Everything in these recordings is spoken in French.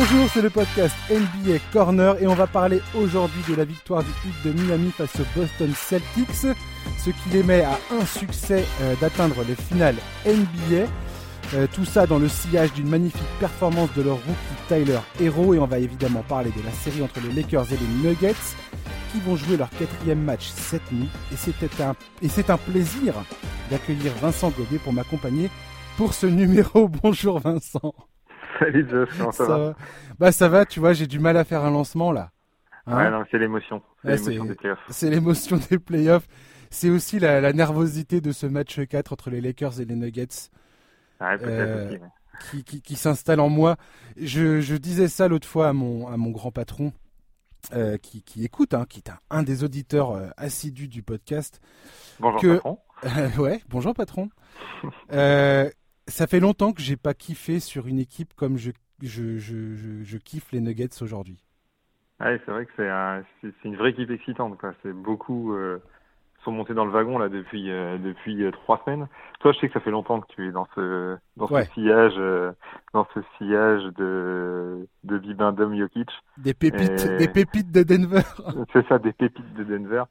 Bonjour, c'est le podcast NBA Corner et on va parler aujourd'hui de la victoire du Heat de Miami face aux Boston Celtics, ce qui les met à un succès euh, d'atteindre les finales NBA. Euh, tout ça dans le sillage d'une magnifique performance de leur rookie Tyler Hero et on va évidemment parler de la série entre les Lakers et les Nuggets qui vont jouer leur quatrième match cette nuit et un, et c'est un plaisir d'accueillir Vincent Godet pour m'accompagner pour ce numéro. Bonjour Vincent. Salut comment ça, va, Bah ça va, tu vois, j'ai du mal à faire un lancement là. Hein ouais, non, c'est l'émotion. C'est l'émotion des playoffs. C'est l'émotion des playoffs. C'est aussi la, la, nervosité de ce match 4 entre les Lakers et les Nuggets. Ouais, euh, aussi, Qui, qui, qui s'installe en moi. Je, je disais ça l'autre fois à mon, à mon grand patron. Euh, qui, qui, écoute, hein, qui est un, un des auditeurs euh, assidus du podcast. Bonjour que, patron. ouais, bonjour patron. Ça fait longtemps que j'ai pas kiffé sur une équipe comme je, je, je, je, kiffe les Nuggets aujourd'hui. Ouais, c'est vrai que c'est un, une vraie équipe excitante. C'est beaucoup euh, sont montés dans le wagon là depuis euh, depuis euh, trois semaines. Toi, je sais que ça fait longtemps que tu es dans ce dans Ouais. ce sillage euh, dans ce sillage de de Bibendum Jokic. Des pépites, Et- des pépites de Denver. C'est ça, des pépites de Denver.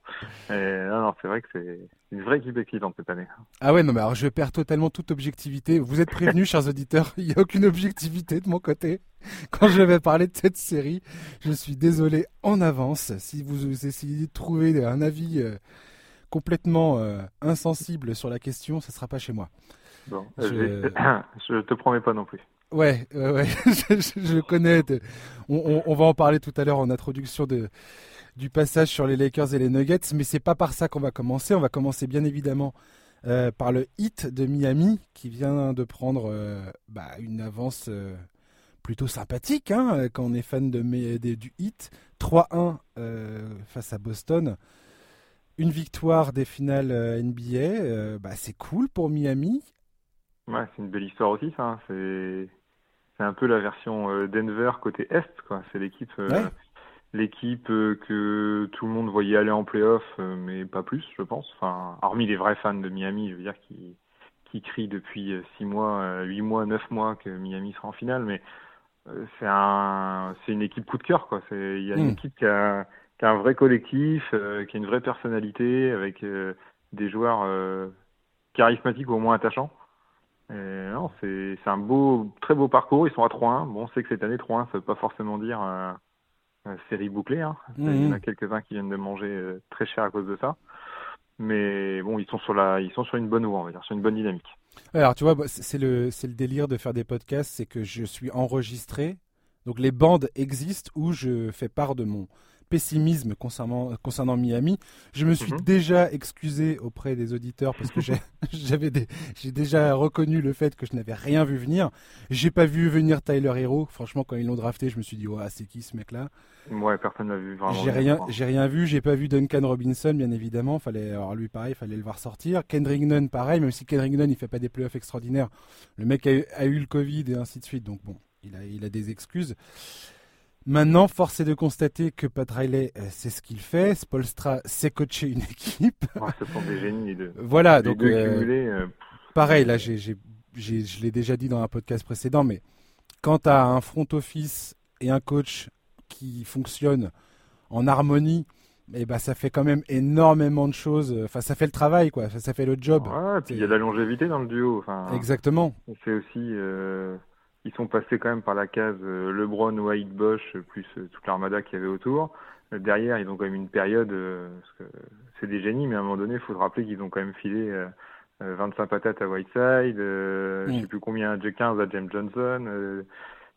Et non, non, c'est vrai que c'est une vraie équipe excitante cette année. Ah ouais, non, mais alors je perds totalement toute objectivité. Vous êtes prévenus, chers auditeurs, il n'y a aucune objectivité de mon côté. Quand je vais parler de cette série, je suis désolé en avance. Si vous essayez de trouver un avis euh, complètement euh, insensible sur la question, ça sera pas chez moi. Bon, Je- je... je te promets pas non plus. Ouais, je, je- connais. de- On, on- on va en parler tout à l'heure en introduction de, du passage sur les Lakers et les Nuggets, mais c'est pas par ça qu'on va commencer. On va commencer bien évidemment euh, par le hit de Miami qui vient de prendre euh, bah, une avance euh, plutôt sympathique hein, quand on est fan de, du hit. 3-1 euh, face à Boston. Une victoire des finales euh, NBA, euh, bah, c'est cool pour Miami. Ouais, c'est une belle histoire aussi, ça. hein. C'est un peu la version euh, Denver côté Est, quoi. C'est l'équipe Ouais. l'équipe que tout le monde voyait aller en playoff, mais pas plus, je pense. Enfin, hormis les vrais fans de Miami, je veux dire, qui qui crient depuis euh, six mois, euh, huit mois, neuf mois que Miami sera en finale, mais c'est un c'est une équipe coup de cœur, quoi. Il y a une Mm. équipe qui a qui a un vrai collectif, euh, qui a une vraie personnalité, avec euh, des joueurs euh, charismatiques ou au moins attachants. Et non, c'est c'est un beau, très beau parcours. Ils sont à 3-1. Bon, on sait que cette année 3-1, ça veut pas forcément dire série bouclée. Hein. Il y en a Mhm. quelques-uns qui viennent de manger très cher à cause de ça. Mais bon, ils sont sur la, ils sont sur une bonne voie, on va dire, sur une bonne dynamique. Alors, tu vois, bah, c'est c'est le, c'est le délire de faire des podcasts, c'est que je suis enregistré. Donc, les bandes existent où je fais part de mon pessimisme concernant, concernant Miami. Je me suis Mhm. déjà excusé auprès des auditeurs parce que j'ai- j'avais j'ai déjà reconnu le fait que je n'avais rien vu venir. J'ai pas vu venir Tyler Hero. Franchement, quand ils l'ont drafté, je me suis dit, ouais, c'est qui ce mec-là? Ouais, personne l'a vu vraiment. J'ai rien, j'ai rien vu. J'ai pas vu Duncan Robinson, bien évidemment. Fallait, alors lui, pareil, fallait le voir sortir. Kendrick Nunn, pareil, même si Kendrick Nunn, il fait pas des playoffs extraordinaires. Le mec a eu, a eu le Covid et ainsi de suite. Donc bon, il a, il a des excuses. Maintenant, force est de constater que Pat Riley, euh, c'est ce qu'il fait. Spolstra sait coacher une équipe. Ce sont des génies les deux. Voilà, les donc deux euh, cumulés. euh, pareil, là, j'ai, j'ai, j'ai- je l'ai déjà dit dans un podcast précédent, mais quand tu as un front office et un coach qui fonctionnent en harmonie, eh ben, ça fait quand même énormément de choses. Enfin, ça fait le travail, quoi. Ça, ça fait le job. ouais, puis il y a de la longévité dans le duo. Enfin, Exactement. C'est aussi, euh, ils sont passés quand même par la case euh, LeBron, White, Bosch, euh, plus euh, toute l'armada qu'il y avait autour. Derrière, ils ont quand même une période, parce que c'est des génies, mais à un moment donné, il faut se rappeler qu'ils ont quand même filé euh, euh, 25 patates à Whiteside, Mm. je sais plus combien, 15 à James Johnson.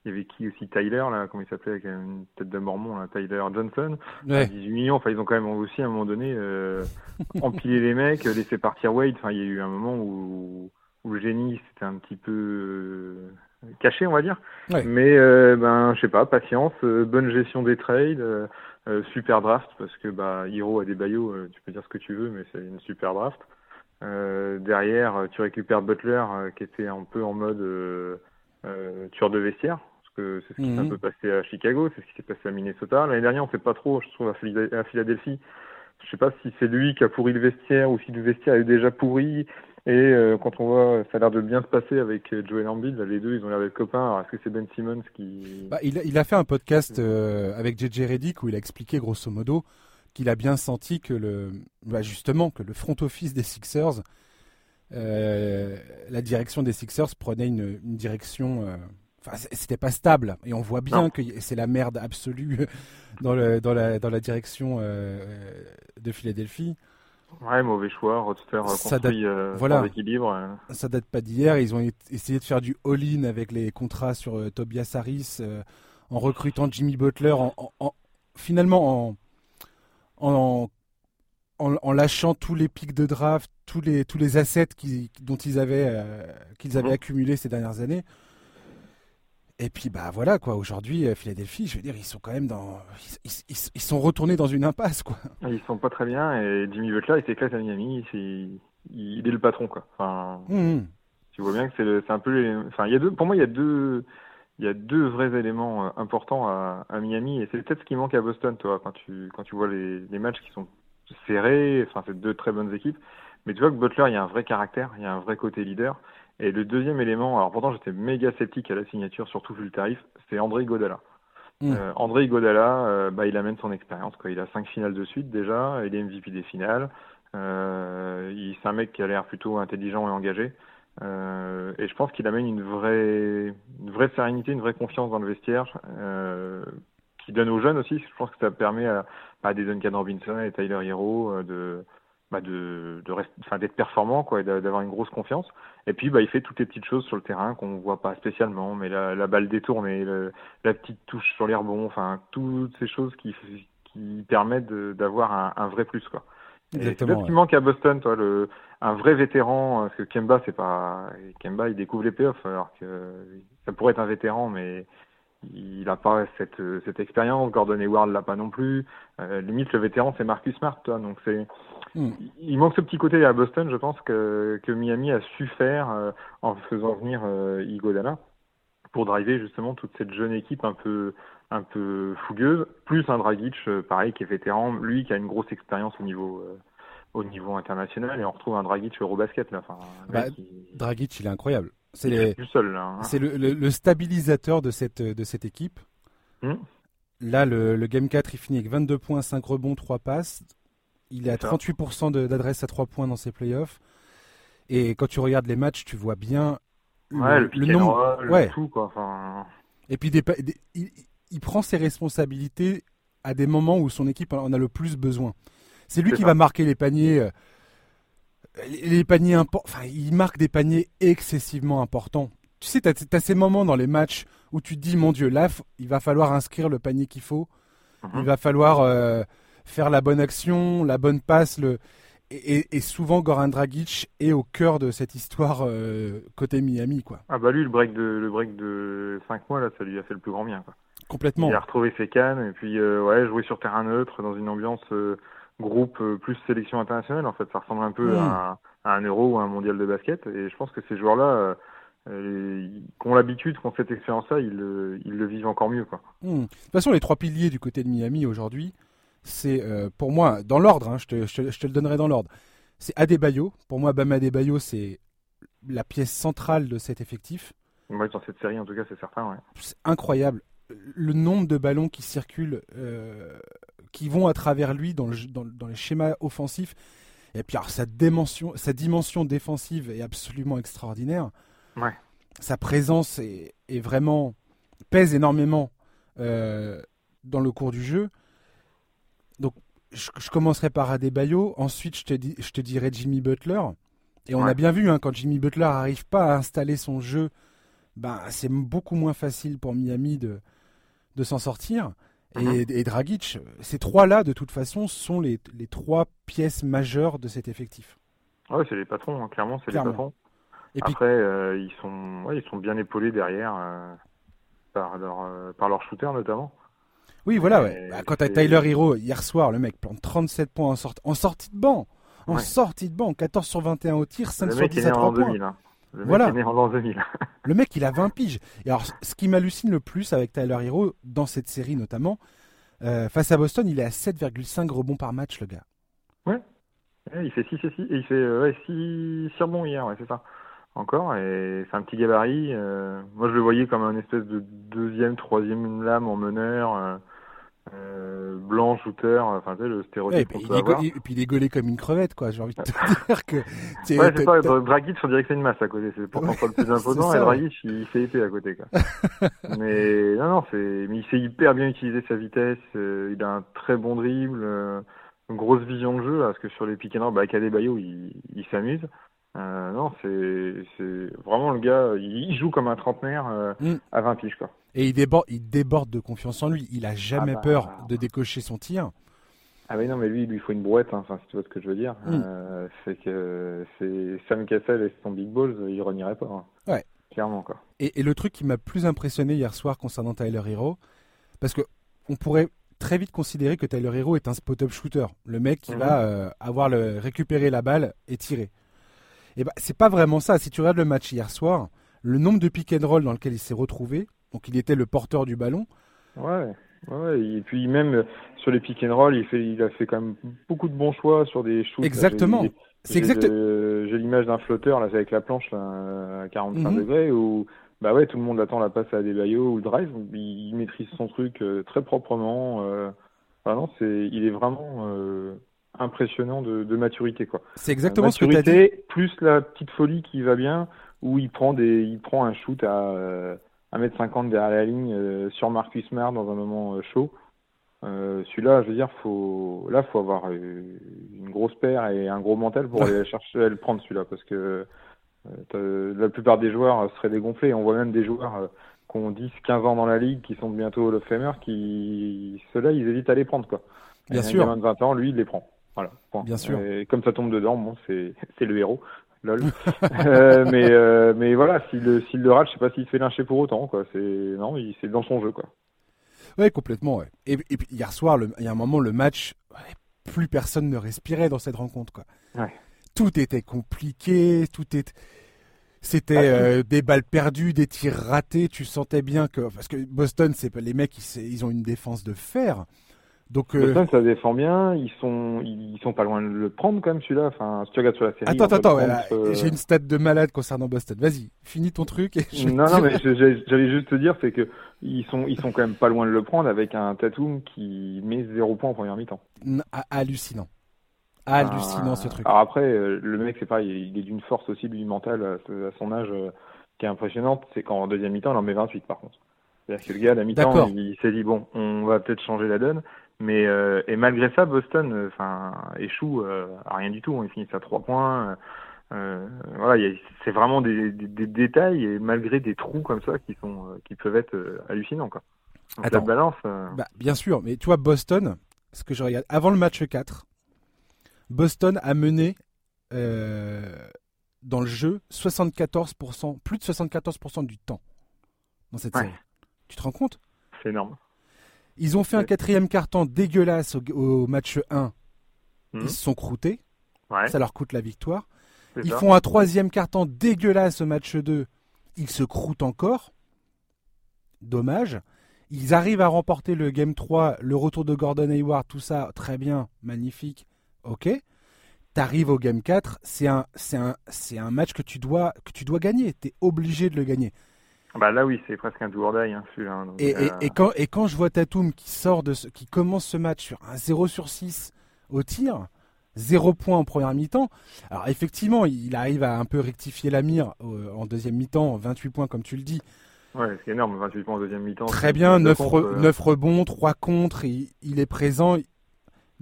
il y avait qui aussi Tyler, là, comment il s'appelait, avec une tête de mormon, là, Tyler Johnson. à Ouais. 18 millions. Enfin, ils ont quand même aussi à un moment donné euh, empilé les mecs, laissé partir Wade. Enfin, il y a eu un moment où, où le génie c'était un petit peu caché, on va dire. Ouais. Mais euh, ben, je sais pas, patience, euh, bonne gestion des trades, euh, euh, super draft parce que bah Hiro a des baillots, euh, tu peux dire ce que tu veux, mais c'est une super draft. Euh, derrière, tu récupères Butler euh, qui était un peu en mode euh, euh, tueur de vestiaire. Parce que c'est ce qui s'est un Mhm. peu passé à Chicago, c'est ce qui s'est passé à Minnesota. L'année dernière, on sait pas trop, je trouve, à Phila- à Philadelphie. Je sais pas si c'est lui qui a pourri le vestiaire ou si le vestiaire est déjà pourri. Et euh, quand on voit, ça a l'air de bien se passer avec euh, Joel Embiid, les deux, ils ont l'air d'être copains. Alors, est-ce que c'est Ben Simmons qui... Bah, il, a, il, a fait un podcast euh, avec JJ Reddick où il a expliqué grosso modo qu'il a bien senti que le, bah, justement, que le front office des Sixers, euh, la direction des Sixers prenait une, une direction... Enfin, c'était pas stable et on voit bien non. que c'est la merde absolue dans, le, dans, la, dans la direction de Philadelphie. Ouais, mauvais choix, Roadster construit date, euh, voilà. sans équilibre. Euh. Ça date pas d'hier. Ils ont essayé de faire du all-in avec les contrats sur euh, Tobias Harris, euh, en recrutant Jimmy Butler, en, en, en finalement en, en, lâchant tous les pics de draft, tous les, tous les assets qui, dont ils avaient, euh, qu'ils avaient mmh. accumulés ces dernières années. Et puis bah voilà quoi. Aujourd'hui, Philadelphie, je veux dire, ils sont quand même dans, ils, ils, ils, sont retournés dans une impasse quoi. Ils sont pas très bien et Jimmy Butler, il s'éclate à Miami. Il, il est le patron quoi. Enfin, mmh. tu vois bien que c'est, un peu, les... enfin il y a deux, pour moi il y a deux, il y a deux vrais éléments importants à, à Miami et c'est peut-être ce qui manque à Boston, toi, quand tu quand tu vois les, les matchs qui sont serrés. Enfin, c'est deux très bonnes équipes. Mais tu vois que Butler, il y a un vrai caractère, il y a un vrai côté leader. Et le deuxième élément, alors pourtant j'étais méga sceptique à la signature, surtout vu le tarif, c'est André Godala. Mmh. Euh, André Godala, euh, bah, il amène son expérience. Quoi. Il a cinq finales de suite déjà, il est MVP des finales. Euh, c'est un mec qui a l'air plutôt intelligent et engagé. Euh, et je pense qu'il amène une vraie, une vraie sérénité, une vraie confiance dans le vestiaire, qui donne aux jeunes aussi. Je pense que ça permet à, à des Duncan Robinson et Tyler Hero de, bah de, de rest... enfin, d'être performant quoi, d'avoir une grosse confiance. Et puis bah, il fait toutes les petites choses sur le terrain qu'on voit pas spécialement, mais la, la balle détournée, le, la petite touche sur les rebonds, enfin toutes ces choses qui, qui permettent d'avoir un, un, vrai plus quoi. Exactement. C'est ce qui manque à Boston, toi, le, un vrai vétéran, parce que Kemba c'est pas Kemba il découvre les playoffs alors que ça pourrait être un vétéran mais il n'a pas cette, cette expérience. Gordon Hayward l'a pas non plus. Euh, limite, le vétéran, c'est Marcus Smart, toi. Donc, c'est, mm. il manque ce petit côté à Boston, je pense, que, que Miami a su faire euh, en faisant venir euh, Igodala pour driver justement toute cette jeune équipe un peu, un peu fougueuse, plus un Dragic, euh, pareil, qui est vétéran, lui qui a une grosse expérience au niveau, euh, au niveau international, et on retrouve un Dragic Eurobasket là. Enfin, bah, qui... Dragic, il est incroyable. C'est les... Hein. Le, le, le, stabilisateur de cette, de cette équipe. Mmh. Là, le, le, Game 4, il finit avec 22 points, 5 rebonds, 3 passes. Il est à 38% d'adresse à 3 points dans ses playoffs. Et quand tu regardes les matchs, tu vois bien ouais, le, nombre. Roll, ouais. Tout, quoi. Enfin... Et puis, des, des, il, il, prend ses responsabilités à des moments où son équipe en a le plus besoin. C'est lui qui ça. va marquer les paniers. Les paniers importants, enfin, il marque des paniers excessivement importants. Tu sais, tu as, as, ces moments dans les matchs où tu te dis, mon Dieu, là, il va falloir inscrire le panier qu'il faut. Mm -hmm. Il va falloir euh, faire la bonne action, la bonne passe. Le... Et, et, souvent, Goran Dragic est au cœur de cette histoire euh, côté Miami. Quoi. Ah bah lui, le break de, le break de 5 mois, là, ça lui a fait le plus grand bien. Quoi. Complètement. Il a retrouvé ses cannes et puis euh, ouais, jouer sur terrain neutre dans une ambiance euh, groupe plus sélection internationale. En fait, ça ressemble un peu mmh. à, à, un euro ou à un mondial de basket. Et je pense que ces joueurs-là, euh, qui ont l'habitude, qui ont cette expérience-là, ils, ils, le vivent encore mieux. Quoi. Mmh. De toute façon, les trois piliers du côté de Miami aujourd'hui, c'est euh, pour moi, dans l'ordre, hein, je, te, je, te, je, te, le donnerai dans l'ordre. C'est Adebayo. Pour moi, Bam Adebayo, c'est la pièce centrale de cet effectif. Ouais, dans cette série, en tout cas, c'est certain. Ouais. C'est incroyable. Le nombre de ballons qui circulent, euh, qui vont à travers lui dans, le, dans, dans les schémas offensifs. Et puis, alors, sa, dimension, sa dimension défensive est absolument extraordinaire. Ouais. Sa présence est, est, vraiment pèse énormément euh, dans le cours du jeu. Donc, je, je, commencerai par Adebayo. Ensuite, je te, dis, je te dirai Jimmy Butler. Et on ouais. a bien vu, hein, quand Jimmy Butler n'arrive pas à installer son jeu, ben, c'est beaucoup moins facile pour Miami de, de s'en sortir. Et, -hmm. et, Dragic, ces trois-là, de toute façon, sont les, les, trois pièces majeures de cet effectif. Ouais, c'est les patrons, hein. clairement, c'est les patrons. Et Après, puis... euh, ils, sont, ouais, ils sont bien épaulés derrière euh, par, leur, euh, par leur shooter notamment. Oui, voilà, ouais. Bah, quand t'as Tyler Hero, hier soir, le mec plante 37 points en, sorti, en sortie de banc. En ouais. sortie de banc, 14 sur 21 au tir, 5 le sur 10 à 3 points. 2000, hein. Le voilà. mec est né en l'an 2000. le mec, il a 20 piges. Et alors, ce qui m'hallucine le plus avec Tyler Hero, dans cette série notamment, euh, face à Boston, il est à 7,5 rebonds par match, le gars. Ouais. il fait 6 et 6, et il fait ouais, 6 rebonds hier, ouais, c'est ça. Encore, et c'est un petit gabarit. moi, je le voyais comme un espèce de deuxième, troisième lame en meneur. Euh, blanc, shooter, enfin tu sais, le stéréotype. et, puis, et puis il est gaulé comme une crevette, quoi. J'ai envie de te dire que. Ouais, c'est ça, Dragic, on dirait que c'est une masse à côté. C'est pourtant pas le plus imposant, et Dragic, il fait épée à côté, quoi. mais non, non, c'est, mais il sait hyper bien utiliser sa vitesse. Euh, il a un très bon dribble, euh, une grosse vision de jeu, là, parce que sur les pick and roll, bah, Bayo, il, il s'amuse. Euh, non, c'est vraiment le gars, il joue comme un trentenaire euh, mm. à 20 piges. Quoi. Et il déborde, il déborde de confiance en lui. Il a jamais ah bah, peur de décocher son tir. Ah oui, non, mais lui, il lui faut une brouette, hein, si tu vois ce que je veux dire. Mm. Euh, c'est que c'est Sam Cassell et son Big Balls, il renierait pas. Hein. Ouais. Clairement, quoi. Et, le truc qui m'a plus impressionné hier soir concernant Tyler Hero, parce que on pourrait très vite considérer que Tyler Hero est un spot-up shooter. Le mec qui mm-hmm. va avoir le, récupérer la balle et tirer. Et eh ben, c'est pas vraiment ça. Si tu regardes le match hier soir, le nombre de pick and roll dans lequel il s'est retrouvé, donc il était le porteur du ballon. Ouais. Ouais, et puis même euh, sur les pick and roll, il, fait, il a fait quand même beaucoup de bons choix sur des shoots. Exactement. C'est exact. J'ai l'image d'un flotteur là avec la planche là, à 45 mhm. degrés où bah ouais tout le monde attend la passe à des ou le drive. Il, maîtrise son truc euh, très proprement. Euh, c'est il est vraiment euh, impressionnant de, maturité quoi. C'est exactement ce que tu as dit. Plus la petite folie qui va bien où il prend des il prend un shoot à euh, 1m50 derrière la ligne euh, sur Marcus Smart dans un moment euh, chaud. Euh, celui-là, je veux dire, faut là faut avoir une grosse paire et un gros mental pour aller chercher à le prendre celui-là parce que la plupart des joueurs seraient dégonflés. On voit même des joueurs qui ont 10, 15 ans dans la ligue, qui sont bientôt of Famer, qui ceux-là, ils hésitent à les prendre quoi. Bien sûr. Un de 20 ans, lui, il les prend. Voilà. Bien sûr. Et comme ça tombe dedans, bon, c'est le héros. Lol. euh, mais euh, mais voilà, s'il le s'il le rate, je sais pas s'il se fait lyncher pour autant quoi. Non, c'est dans son jeu quoi. Ouais, complètement. Ouais. Et, et puis hier soir, le, il y a un moment, le match, plus personne ne respirait dans cette rencontre quoi. Ouais. Tout était compliqué, tout était c'était ah, euh, des balles perdues, des tirs ratés. Tu sentais bien que parce que Boston, c'est les mecs, ils, ils ont une défense de fer. Donc, euh... ça défend bien. Ils sont, ils sont pas loin de le prendre quand même celui-là. Enfin, si tu regardes sur la série. Attends, attends, euh, j'ai une stat de malade concernant Boston. Vas-y, finis ton truc. Et je non, non, mais j'allais juste te dire, c'est que ils sont, ils sont quand même pas loin de le prendre avec un Tatum qui met zéro point en première mi-temps. Hallucinant. Hallucinant ce truc. Alors après, euh, le mec, c'est pas, il est d'une force aussi lui mentale à son âge euh, qui est impressionnante. C'est qu'en deuxième mi-temps, il en met 28 par contre. C'est-à-dire que le gars, à la mi-temps, il s'est dit bon, on va peut-être changer la donne. Mais euh, et malgré ça, Boston, euh, échoue euh, à rien du tout. Ils finissent à trois points. voilà, c'est vraiment des, des, détails et malgré des trous comme ça qui sont qui peuvent être hallucinants quoi. Attends, balance. Bah, bien sûr, mais tu vois Boston, ce que je regarde avant le match 4, Boston a mené dans le jeu 74%, plus de 74% du temps dans cette série. Tu te rends compte? C'est énorme. Ils ont fait un quatrième carton dégueulasse au, match 1. Ils hmm. se sont croûtés. Ça leur coûte la victoire. Ils font un troisième carton dégueulasse au match 2. Ils se croûtent encore. Dommage. Ils arrivent à remporter le game 3, le retour de Gordon Hayward, tout ça, très bien, magnifique. Ok. T'arrives au game 4, c'est un, un, un match que tu dois, que tu dois gagner. T'es obligé de le gagner. Bah là oui, c'est presque un tour hein, celui-là. Hein, et, et, euh, et, quand, et quand je vois Tatum qui sort de ce, qui commence ce match sur un 0 sur 6 au tir, 0 point en première mi-temps. Alors effectivement, il arrive à un peu rectifier la mire euh, en deuxième mi-temps, 28 points comme tu le dis. Ouais, c'est énorme, 28 points en deuxième mi-temps. Très bien, 9, euh. rebonds, 3 contre, il, il est présent.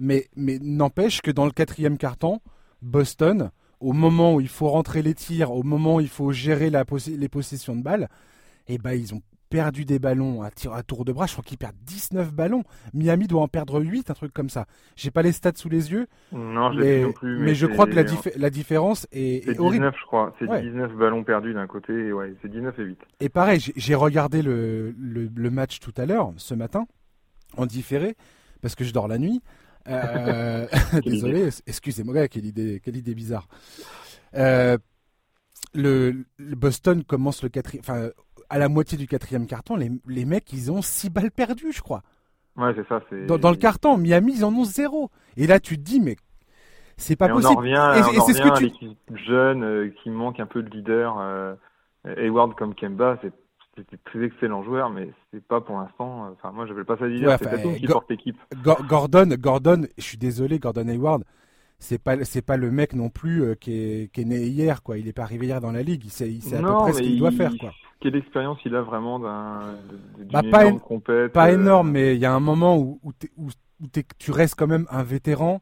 Mais, mais n'empêche que dans le quatrième quart-temps, Boston, au moment où il faut rentrer les tirs, au moment où il faut gérer la les possessions de balles, et eh ben ils ont perdu des ballons à, tir, à tour de bras. Je crois qu'ils perdent 19 ballons. Miami doit en perdre 8, un truc comme ça. J'ai pas les stats sous les yeux. Non, mais, non plus, mais, je crois que la, la différence est, est, 19, je crois. C'est 19 ballons perdus d'un côté. Ouais, c'est 19 et 8. Et pareil, j'ai regardé le, le, match tout à l'heure, ce matin, en différé, parce que je dors la nuit. Euh, désolé, excusez-moi, quelle idée, quelle idée bizarre. Euh, le, Boston commence le quatrième, enfin à la moitié du quatrième carton, les, les mecs, ils ont 6 balles perdues, je crois. Ouais, c'est ça. Dans, dans, le carton, Miami, ils en ont zéro. Et là, tu te dis, mais C'est pas Et possible. On en revient, Et- on et en c'est ce que à tu- l'équipe jeune euh, qui manque un peu de leader. Euh, Hayward comme Kemba, c'est c'était très excellent joueur, mais c'est pas pour l'instant. euh, Enfin, moi, j'appelle pas ça leader. Ouais, c'est Tatum qui Go- porte l'équipe. Gor- Gordon, Gordon, je suis désolé, Gordon Hayward, c'est pas c'est pas le mec non plus euh, qui, est, qui est né hier quoi. Il est pas arrivé hier dans la ligue. Il sait, il sait à peu près ce qu'il doit faire quoi. Quelle expérience il a vraiment d'un Bah, pas énorme compète, Pas euh, énorme, mais il y a un moment où où, tu restes quand même un vétéran.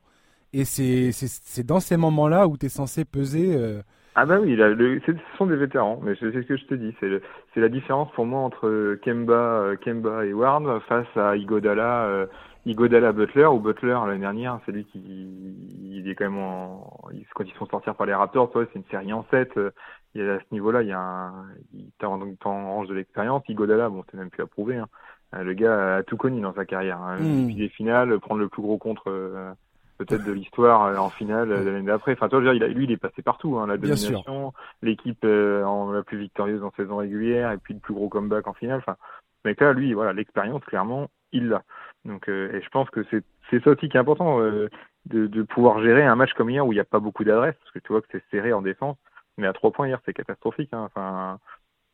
Et c'est dans ces moments-là où tu es censé peser. euh, Ah bah oui, là, le, ce sont des vétérans, mais c'est ce que je te dis. C'est la différence pour moi entre Kemba, Kemba et Ward face à Igodala, Igodala Butler ou Butler l'année dernière. C'est lui qui, il est quand même en, quand ils sont sortis par les Raptors, toi, c'est une série en 7. euh, Il y a à ce niveau-là, il y a un, il t'en t'en range de l'expérience. Igodala, bon, c'est même plus à prouver. Hein. Euh, Le gars a tout connu dans sa carrière. Hein. Mm. Depuis les finales, prendre le plus gros contre. euh, peut-être de l'histoire euh, en finale euh, l'année d'après. Enfin, toi, je veux dire, il a- lui, il est passé partout. Hein, la domination, l'équipe en la plus victorieuse en saison régulière, et puis le plus gros comeback en finale. Enfin, ce mec-là, lui, voilà, l'expérience, clairement, il l'a. Donc, euh, et je pense que c'est c'est ça aussi qui est important, euh, de, de pouvoir gérer un match comme hier où il n'y a pas beaucoup d'adresse, parce que tu vois que c'est serré en défense. Mais à trois points hier, c'est catastrophique. Hein. Enfin,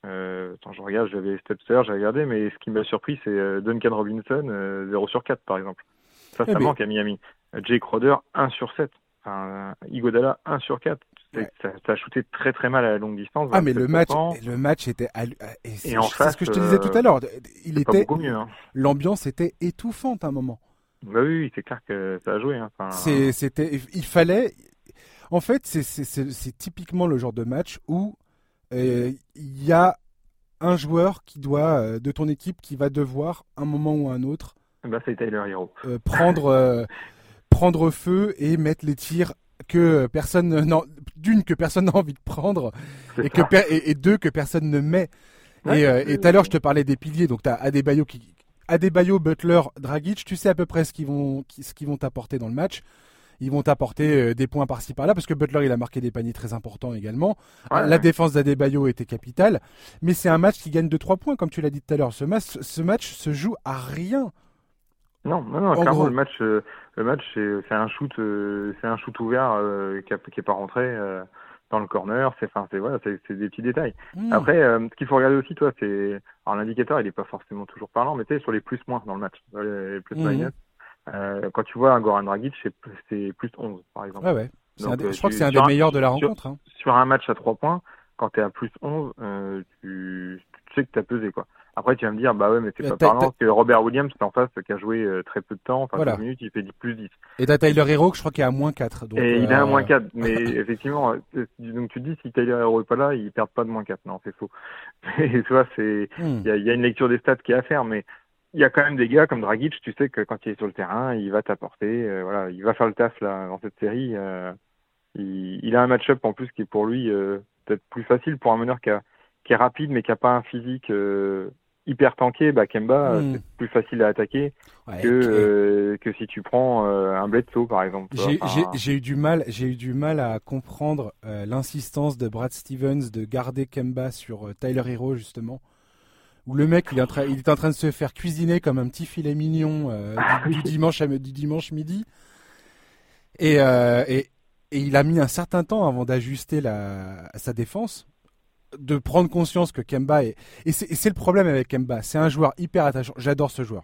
euh, attends, je regarde, j'avais Stepster, j'ai regardé, mais ce qui m'a surpris, c'est Duncan Robinson, euh, 0 sur 4, par exemple. Ça, Eh ça ben- manque à Miami. Jake Crowder, 1 sur 7. Enfin, Igodala, 1 sur 4. Ouais. Ça, ça a shooté très très mal à la longue distance. Ah mais le match, 27%. le match était hallu- et c'est ce que je te disais euh, tout à l'heure. Il était. Hein. l'ambiance était étouffante à un moment. Bah oui, c'est clair que ça a joué. Hein. Enfin, C'est c'était il fallait en fait c'est typiquement le genre de match où euh, il y a un joueur qui doit euh, de ton équipe qui va devoir un moment ou un autre bah, c'est Tyler Hero. euh, prendre euh, prendre feu et mettre les tirs que personne d'une que personne n'a envie de prendre et que et, et deux que personne ne met. Ouais, et euh, et tout à l'heure je te parlais des piliers donc tu as Adebayo qui Adebayo, Butler, Dragic, tu sais à peu près ce qu'ils vont ce qu'ils vont t'apporter dans le match. Ils vont t'apporter euh, des points par-ci par-là parce que Butler il a marqué des paniers très importants également. Ouais, La défense d'Adebayo était capitale, mais c'est un match qui gagne de 3 points comme tu l'as dit tout à l'heure. Ce match ce match se joue à rien. Non, non, non, En clairement, gros. le match, euh, le match, c'est un shoot, euh, c'est un shoot ouvert euh, qui, a- qui est pas rentré euh, dans le corner. C'est, enfin, c'est voilà, c'est des petits détails. Hmm. Après, euh, ce qu'il faut regarder aussi, toi, c'est, alors l'indicateur, il est pas forcément toujours parlant, mais tu sais, sur les plus moins dans le match, sur les plus Mhm. minus, euh, quand tu vois un Goran Dragic, c'est plus 11, par exemple. Ouais ouais. Donc, des- je crois que c'est un sur des un- meilleurs de la sur- rencontre. hein. Sur un match à 3 points, quand tu es à plus 11, euh, tu, tu sais que tu as pesé, quoi. Après, tu vas me dire, bah ouais, mais c'est pas parlant, parce que Robert Williams, qui est en face, qui a joué euh, très peu de temps, enfin Voilà. 15 minutes, il fait 10 plus 10. Et t'as Tyler Hero, je crois qu'il est à moins 4. Donc, Et il est à euh, moins 4, mais effectivement, donc tu te dis si Tyler Hero est pas là, ils perdent pas de moins 4. Non, c'est faux. Et tu vois, c'est, hmm. il y a, il y a une lecture des stats qui est à faire, mais il y a quand même des gars comme Dragic, tu sais que quand il est sur le terrain, il va t'apporter, euh, voilà, il va faire le taf là dans cette série. euh, il, il a un match-up en plus qui est pour lui euh, peut-être plus facile pour un meneur qui, a, qui est rapide mais qui a pas un physique euh, hyper tanké. Bah Kemba, euh, Mm. c'est plus facile à attaquer Ouais, que euh, que si tu prends euh, un Bledsoe par exemple. J'ai Enfin, eu du mal, j'ai eu du mal à comprendre euh, l'insistance de Brad Stevens de garder Kemba sur Tyler Hero justement, où le mec il est, en train, il est en train de se faire cuisiner comme un petit filet mignon euh, du, du dimanche à, du dimanche midi, et, et et il a mis un certain temps avant d'ajuster sa défense, de prendre conscience que Kemba est et c'est le problème avec Kemba, c'est un joueur hyper attachant. J'adore ce joueur.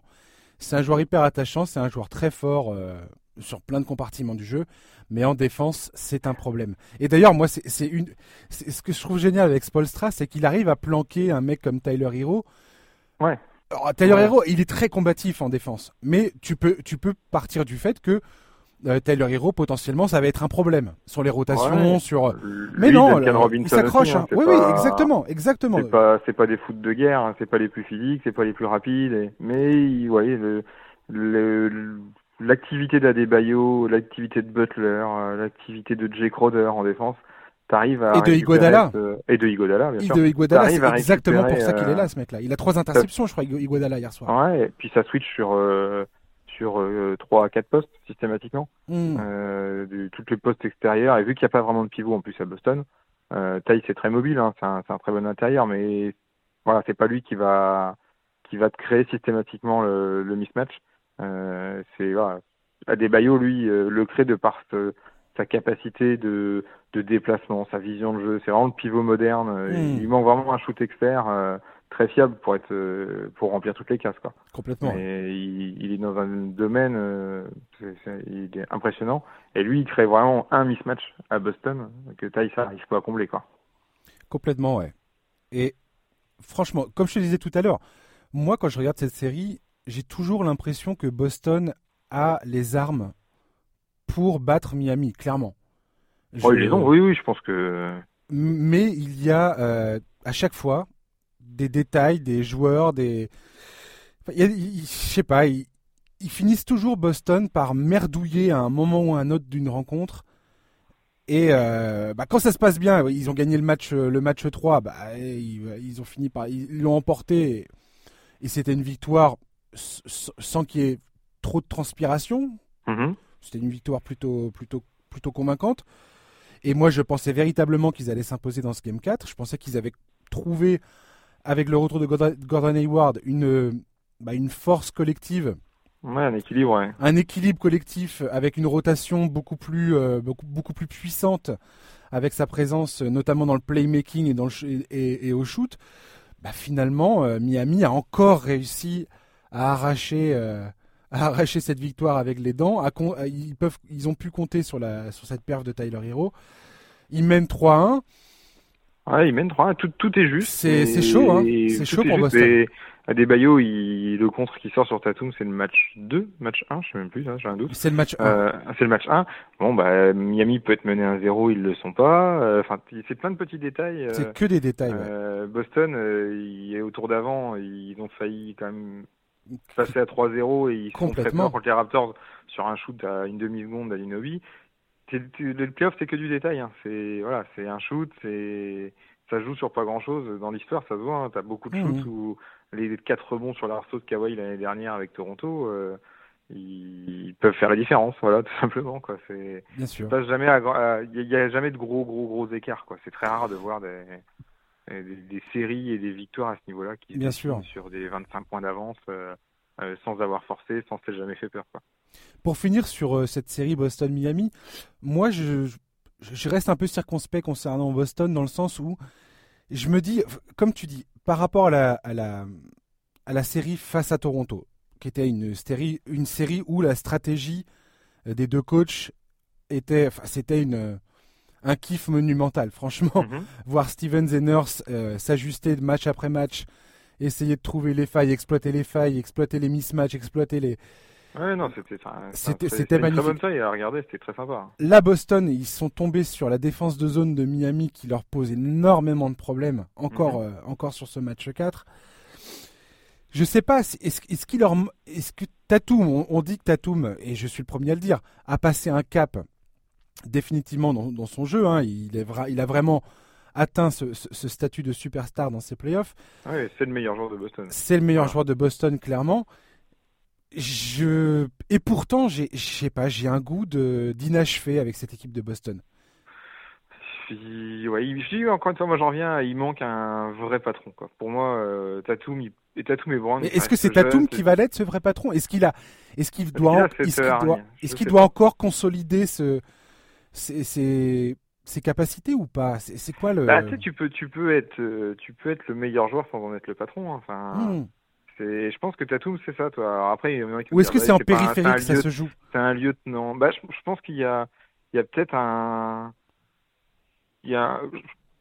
C'est un joueur hyper attachant, c'est un joueur très fort euh, sur plein de compartiments du jeu, mais en défense, c'est un problème. Et d'ailleurs, moi, c'est une, ce que je trouve génial avec Spolstra, c'est qu'il arrive à planquer un mec comme Tyler Hero. Ouais. Alors, Tyler Ouais. Hero, il est très combatif en défense, mais tu peux, tu peux partir du fait que euh, Tyler Hero, potentiellement, ça va être un problème sur les rotations, Ouais. sur. lui, Mais non, le- Robinson il s'accroche. hein, hein. Oui, pas- oui, exactement, exactement. C'est pas, c'est pas des foot de guerre, hein, c'est pas les plus physiques, c'est pas les plus rapides, et- mais le, le- l'activité d'Adebayo, l'activité de Butler, euh, l'activité de Jay Crowder en défense, t'arrives à Et de Iguodala. ce- et de Iguodala, bien Et sûr. de Iguodala, c'est exactement pour ça qu'il euh, est là, ce mec-là. Il a trois interceptions, je crois, Iguodala hier soir. Ouais, et puis ça switch sur euh, sur euh, 3 à 4 postes systématiquement, Hmm. euh, de, toutes les postes extérieurs, et vu qu'il n'y a pas vraiment de pivot en plus à Boston, euh, Taille c'est très mobile, hein, c'est un, c'est un très bon intérieur, mais voilà, c'est pas lui qui va qui va te créer systématiquement le, le mismatch. Euh, c'est voilà, Adebayo lui euh, le crée de par ce- sa capacité de, de déplacement, sa vision de jeu. C'est vraiment le pivot moderne. Hmm. Il manque vraiment un shoot expert très fiable pour être euh, pour remplir toutes les cases quoi. Complètement. Et il, il est dans un domaine, euh, il est impressionnant. Et lui, il crée vraiment un mismatch à Boston que Tyson n'arrive pas à combler quoi. Complètement, ouais. Et franchement, comme je te disais tout à l'heure, moi, quand je regarde cette série, j'ai toujours l'impression que Boston a les armes pour battre Miami, clairement. Oh, Je- ils les ont, oui, oui, je pense que. Mais il y a euh, à chaque fois des détails, des joueurs, des. Enfin, je sais pas, ils, ils finissent toujours Boston par merdouiller à un moment ou à un autre d'une rencontre. Et euh, bah, quand ça se passe bien, ils ont gagné le match, le match 3, bah, ils, ils ont fini par. Ils l'ont emporté. Et, et c'était une victoire sans qu'il y ait trop de transpiration. Mhm. C'était une victoire plutôt, plutôt, plutôt convaincante. Et moi, je pensais véritablement qu'ils allaient s'imposer dans ce Game 4. Je pensais qu'ils avaient trouvé, avec le retour de Gordon Hayward, une, bah, une force collective, Ouais, un équilibre, ouais. un équilibre collectif avec une rotation beaucoup plus, euh, beaucoup, beaucoup plus puissante, avec sa présence euh, notamment dans le playmaking et, dans le, ch- et, et- et au shoot. Bah, finalement, euh, Miami a encore réussi à arracher, euh, à arracher cette victoire avec les dents. À- ils, peuvent, ils ont pu compter sur, la, sur cette perf de Tyler Hero. Ils mènent 3-1. Ouais, il mène 3 tout, tout est juste. C'est- Et- chaud, hein. et C'est chaud pour Boston. mais À Desbayo, il, le contre qui sort sur Tatum, c'est le match 2, match 1, je sais même plus, hein, j'ai un doute. C'est le match 1. Euh, c'est le match 1. Bon, bah, Miami peut être mené 1-0, ils le sont pas. Euh, Enfin, c'est plein de petits détails. euh, C'est que des détails. ouais. euh, Boston, euh, il est au tour d'avant, ils ont failli quand même passer à 3-0 et ils sont peur contre les Raptors sur un shoot à une demi-seconde à Linobi. Le playoff, c'est que du détail. Hein. C'est voilà, c'est un shoot, c'est ça joue sur pas grand-chose. Dans l'histoire, ça se voit. Hein. T'as beaucoup de Mhm. shoots où les quatre rebonds sur l'arceau de Kawhi l'année dernière avec Toronto, euh, ils peuvent faire la différence. Voilà, tout simplement. Quoi. C'est Bien sûr. passe jamais grand- il y, a jamais de gros gros gros écarts quoi c'est très rare de voir des, des, des séries et des victoires à ce niveau-là qui Bien sûr. sur des 25 points d'avance euh, euh, sans avoir forcé sans s'être jamais fait peur quoi. Pour finir sur euh, cette série Boston-Miami, moi je, reste un peu circonspect concernant Boston dans le sens où je me dis, comme tu dis, par rapport à la, à la, à la série face à Toronto, qui était une série, une série où la stratégie euh, des deux coachs était, enfin, c'était une, un kiff monumental. Franchement, Mhm. voir Stevens et Nurse euh, s'ajuster de match après match, essayer de trouver les failles, exploiter les failles, exploiter les mismatchs, exploiter les, Ouais non c'était C'était- c'était magnifique. très bonne taille à regarder c'était très sympa. Là, Boston, ils sont tombés sur la défense de zone de Miami qui leur pose énormément de problèmes, encore, Mhm. euh, encore sur ce match 4. Je sais pas, est-ce qu'il leur, est-ce que Tatum, on, on dit que Tatum, et je suis le premier à le dire, a passé un cap définitivement dans, dans son jeu. hein. il, est il a vraiment atteint ce, ce- ce statut de superstar dans ses playoffs. Ouais c'est le meilleur joueur de Boston. C'est le meilleur joueur de Boston, clairement. Je et pourtant, j'ai, je sais pas, j'ai un goût de d'inachevé avec cette équipe de Boston. Il- ouais, il- encore une fois, moi j'en reviens, il manque un vrai patron. Quoi. Pour moi, euh, Tatum, il, et Tatum et Brown. Est-ce que c'est Tatum qui va l'être ce vrai patron? Est-ce qu'il a, est-ce qu'il doit, est-ce qu'il doit, est-ce qu'il encore consolider ce, ses, capacités ou pas? C'est quoi le Bah, tu sais, tu peux, tu peux être, euh, tu peux être le meilleur joueur sans en être le patron. hein. Enfin, Hmm. Je pense que Tatum, c'est ça, toi. Alors après, il y en a qui Ou est-ce que c'est en pas un- que ça lieu- se joue C'est un lieutenant. Bah, je, je pense qu'il y a, il y a peut-être un, il y a,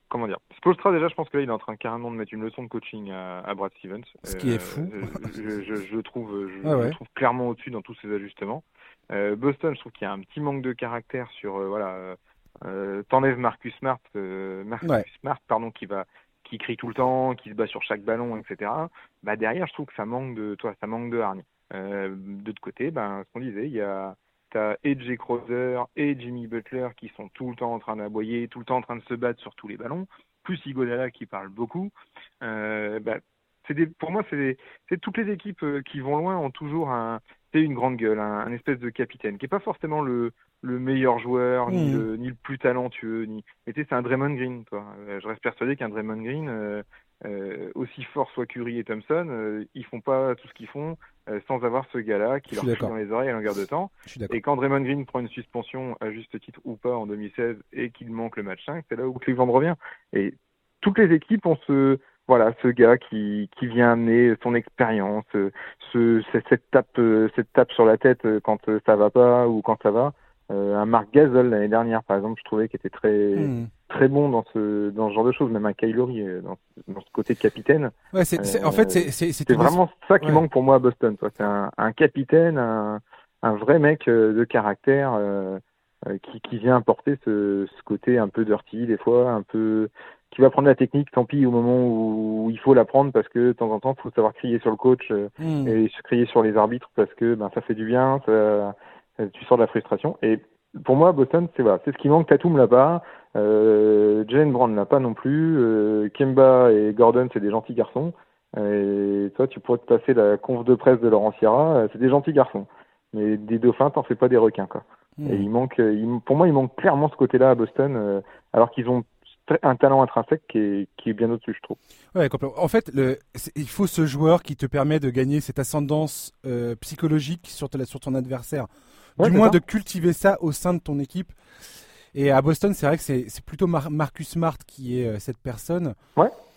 comment dire. Spolstra déjà, je pense que là, il est en train carrément de mettre une leçon de coaching à, à Brad Stevens. Ce qui est Euh, fou. Je, je, je le trouve, je, Ah ouais. je le trouve clairement au-dessus dans tous ses ajustements. Euh, Boston, je trouve qu'il y a un petit manque de caractère sur, euh, voilà, euh, t'enlèves Marcus Smart, Marcus Ouais. Smart, pardon, qui va, qui crie tout le temps, qui se bat sur chaque ballon, etc. Bah derrière, je trouve que ça manque de, toi, ça manque de hargne. Euh, de l'autre côté, ben, ce qu'on disait, il y a, t'as et Jay Crowder et Jimmy Butler qui sont tout le temps en train d'aboyer, tout le temps en train de se battre sur tous les ballons, plus Iguodala qui parle beaucoup. Euh, bah, des, pour moi, c'est toutes les équipes euh, qui vont loin ont toujours un, c'est une grande gueule, un, un espèce de capitaine qui est pas forcément le, le meilleur joueur, ni, le, ni le plus talentueux, ni. Mais tu sais, c'est un Draymond Green, toi. Euh, je reste persuadé qu'un Draymond Green, euh, euh, aussi forts soient Curry et Thompson, euh, ils font pas tout ce qu'ils font sans avoir ce gars-là qui leur crie dans les oreilles à longueur de temps. Et quand Draymond Green prend une suspension à juste titre ou pas en 2016 et qu'il manque le match 5, c'est là où Cleveland revient. Et toutes les équipes ont ce voilà ce gars qui qui vient amener son expérience, euh, ce cette, tape euh, cette tape sur la tête euh, quand ça va pas ou quand ça va. Euh, un Marc Gasol l'année dernière par exemple, je trouvais qu'il était très Hmm. très bon dans ce dans ce genre de choses, même un euh, dans, dans ce côté de capitaine. Ouais, c'est, c'est- en fait, c'est, c'est, c'est vraiment ça qui Ouais. manque pour moi à Boston. quoi. C'est un, un capitaine, un, un vrai mec de caractère euh, qui, qui vient apporter ce, ce côté un peu dirty des fois, un peu qui va prendre la technique, tant pis au moment où il faut la prendre parce que de temps en temps il faut savoir crier sur le coach Hmm. et se crier sur les arbitres parce que ben ça fait du bien, ça, euh, tu sors de la frustration. Et pour moi, Boston, c'est voilà, c'est ce qui manque. Tatum l'a pas, euh, Jalen Brown l'a pas non plus, euh, Kemba et Gordon, c'est des gentils garçons. Et toi, tu pourrais te passer la conf de presse de Laurent Sierra, euh, c'est des gentils garçons. Mais des dauphins, t'en fais pas des requins, quoi. Hmm. Et il manque, il- pour moi, il manque clairement ce côté-là à Boston, euh, alors qu'ils ont un talent intrinsèque qui est, qui est bien au-dessus, je trouve. Ouais, complètement. En fait, le, il faut ce joueur qui te permet de gagner cette ascendance euh, psychologique sur, ta- sur ton adversaire. Ouais, du moins ça. de cultiver ça au sein de ton équipe. Et à Boston, c'est vrai que c'est, plutôt Mar- Marcus Smart qui est euh, cette personne.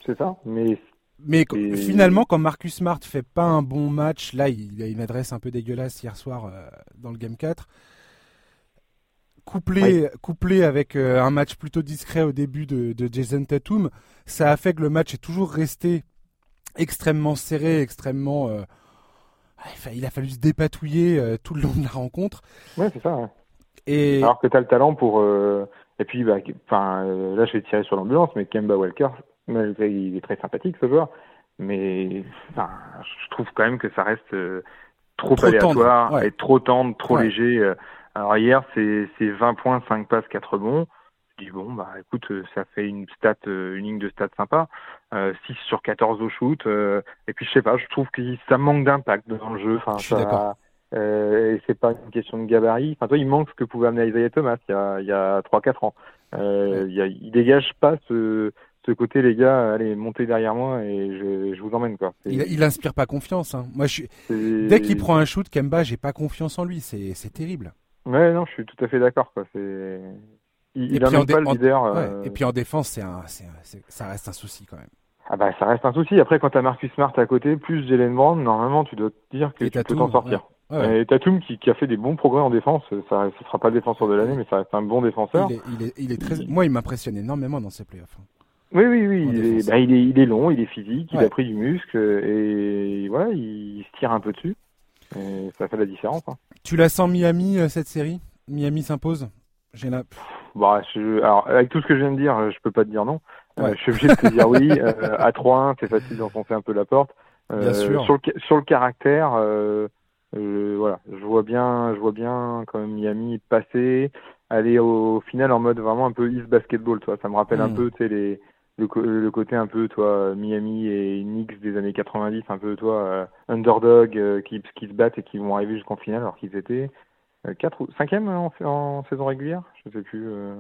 C'est ça. Mais Mais Et- finalement, quand Marcus Smart fait pas un bon match, là, il a une adresse un peu dégueulasse hier soir euh, dans le Game 4. Couplé, couplé avec euh, un match plutôt discret au début de, de Jason Tatum, ça a fait que le match est toujours resté extrêmement serré, extrêmement. euh, il a fallu se dépatouiller euh, tout le long de la rencontre. ouais, c'est ça. ouais. Et Alors que tu as le talent pour. Et puis, bah, là, je vais tirer sur l'ambulance, mais Kemba Walker, malgré il est très sympathique ce joueur, mais je trouve quand même que ça reste trop, Trop aléatoire tendre, ouais. et trop tendre, trop Ouais. léger. Alors hier, c'est c'est 20 points, 5 passes, 4 rebonds. Je dis bon, bah écoute, euh, ça fait une stat, euh, une ligne de stats sympa. Euh, 6 sur 14 au shoot. euh, et puis je sais pas, je trouve que ça manque d'impact dans le jeu. Enfin, Je suis ça- euh, et c'est pas une question de gabarit. Enfin, toi, il manque ce que pouvait amener Isaiah Thomas il y a, il y a 3-4 ans. Euh, il, y a, il dégage pas ce, ce côté, les gars, allez, montez derrière moi et je, je vous emmène, quoi. Il, il inspire pas confiance. hein. Moi, je suis... c'est- dès qu'il prend un shoot, Kemba, j'ai pas confiance en lui. C'est terrible. Ouais, non, je suis tout à fait d'accord, quoi. C'est... Il, il en pas le en- leader. Ouais. euh, Et puis en défense, c'est un, c'est un- c'est- ça reste un souci quand même. Ah bah, ça reste un souci. Après, quand t'as Marcus Smart à côté, plus Jalen Brown, normalement, tu dois te dire que Et tu peux t'en sortir. Ouais, ouais. Et Tatum, qui, qui a fait des bons progrès en défense, ça, ce sera pas le défenseur de l'année, mais ça reste un bon défenseur. Il est, il est, il est très... Moi, il m'impressionne énormément dans ses playoffs. hein. Oui, oui, oui. Il est, bah, il, est, il est long, il est physique, il a pris du muscle et voilà, il se tire un peu dessus. Et ça fait la différence. Hein. Tu la sens Miami, euh, cette série? Miami s'impose? J'ai la... Bah, je, alors, avec tout ce que je viens de dire, je peux pas te dire non. Euh, je suis obligé de te dire oui. Euh, à 3-1, c'est facile d'enfoncer un peu la porte. Euh, Bien sûr. Sur le, sur le caractère, voilà, je vois bien, je vois bien quand même Miami passer, aller au final en mode vraiment un peu East Basketball, toi. Ça me rappelle un Mm. peu, les, le, côté un peu, toi, Miami et Knicks des années 90, un peu, toi, euh, underdog, euh, qui, qui se battent et qui vont arriver jusqu'en finale alors qu'ils étaient 4 ou 5e en, en saison régulière, je sais plus. euh.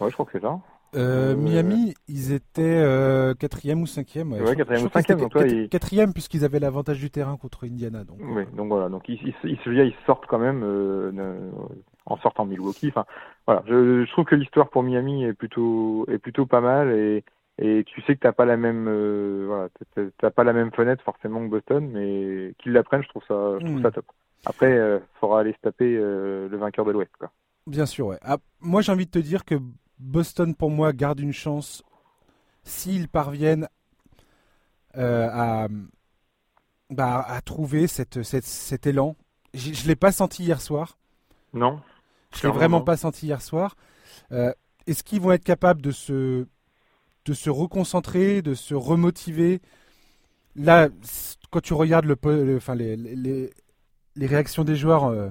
Ouais, je crois que c'est ça. Euh, Euh, Miami, ils étaient euh, quatrième ou cinquième. Ouais, quatrième ou cinquième, Quatrième, puisqu'ils avaient l'avantage du terrain contre Indiana. Donc, Oui, donc voilà, donc ils, ils, ils, ils sortent quand même euh, euh, en sortant Milwaukee. Enfin, voilà, je, je trouve que l'histoire pour Miami est plutôt est plutôt pas mal et et tu sais que t'as pas la même euh, voilà, pas la même fenêtre forcément que Boston, mais qu'ils l'apprennent, je trouve ça je trouve Mm. ça top. Après, euh, faudra aller se taper euh, le vainqueur de l'Ouest, quoi. Bien sûr, ouais. Ah, moi, j'ai envie de te dire que Boston, pour moi, garde une chance s'ils parviennent euh, à, bah, à trouver cette, cette- cet élan. Je ne l'ai pas senti hier soir. Non. Je l'ai vraiment pas senti hier soir. Euh, Est-ce qu'ils vont être capables de se, de se reconcentrer, de se remotiver? Là, quand tu regardes le, enfin, les, les- réactions des joueurs euh,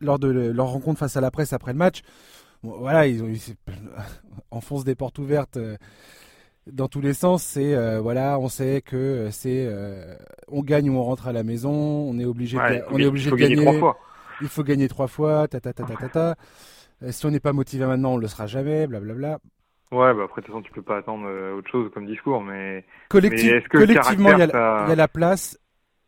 lors de le- leur rencontre face à la presse après le match, bon, voilà, ils ont ils enfoncent des portes ouvertes euh, dans tous les sens. C'est euh, voilà, on sait que c'est euh, on gagne ou on rentre à la maison, on est obligé, de, Ouais, on est obligé de gagner gagner. trois fois. Il faut gagner trois fois, ta ta ta ta ta ta. Euh, Si on n'est pas motivé maintenant, on le sera jamais, blablabla. Ouais, bah après, de toute façon, tu peux pas attendre euh, autre chose comme discours, mais. Que collectivement, il y, a, y la place.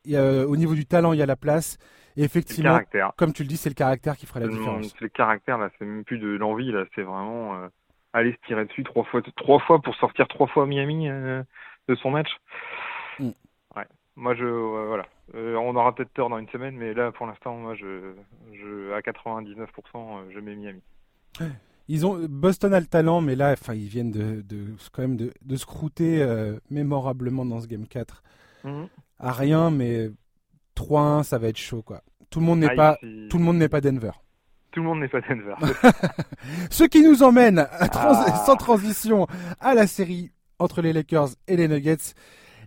Y a- au niveau du talent, il y a la place. Et effectivement, comme tu le dis, c'est le caractère qui fera la différence. c'est le caractère, là. C'est même plus de l'envie, là. C'est vraiment euh, aller se tirer dessus trois fois, trois fois pour sortir trois fois à Miami euh, de son match. Mm. Ouais. Moi, je. voilà. Euh, on aura peut-être tort dans une semaine, mais là, pour l'instant, moi, je, je, à 99%, euh, je mets Miami. Ils ont Boston a le talent, mais là, enfin, ils viennent de, de quand même de, croûter euh, mémorablement dans ce game 4. Mhm. À rien, mais 3-1, ça va être chaud, quoi. Tout le monde n'est Ah, pas, tout le monde n'est pas Denver. Tout le monde n'est pas Denver. Ce qui nous emmène trans- Ah. sans transition à la série entre les Lakers et les Nuggets.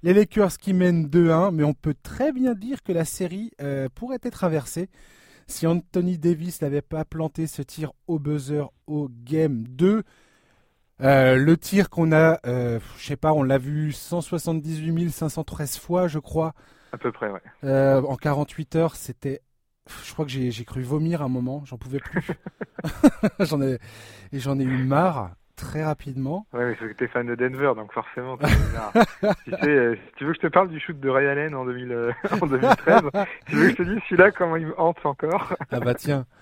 Les Lakers qui mènent 2-1, mais on peut très bien dire que la série euh, pourrait être inversée si Anthony Davis n'avait pas planté ce tir au buzzer au game 2. Euh, le tir qu'on a, euh, je sais pas, on l'a vu 178 513 fois, je crois, à peu près, ouais. euh, en 48 heures, c'était. Je crois que j'ai cru vomir un moment, j'en pouvais plus. j'en ai, et j'en ai eu marre très rapidement. Ouais, mais c'est que t'es fan de Denver, donc forcément, tu sais, euh, si tu veux que je te parle du shoot de Ray Allen en, 2000, euh, en 2013, tu veux que je te dise celui-là, comment il me hante encore? Ah bah tiens.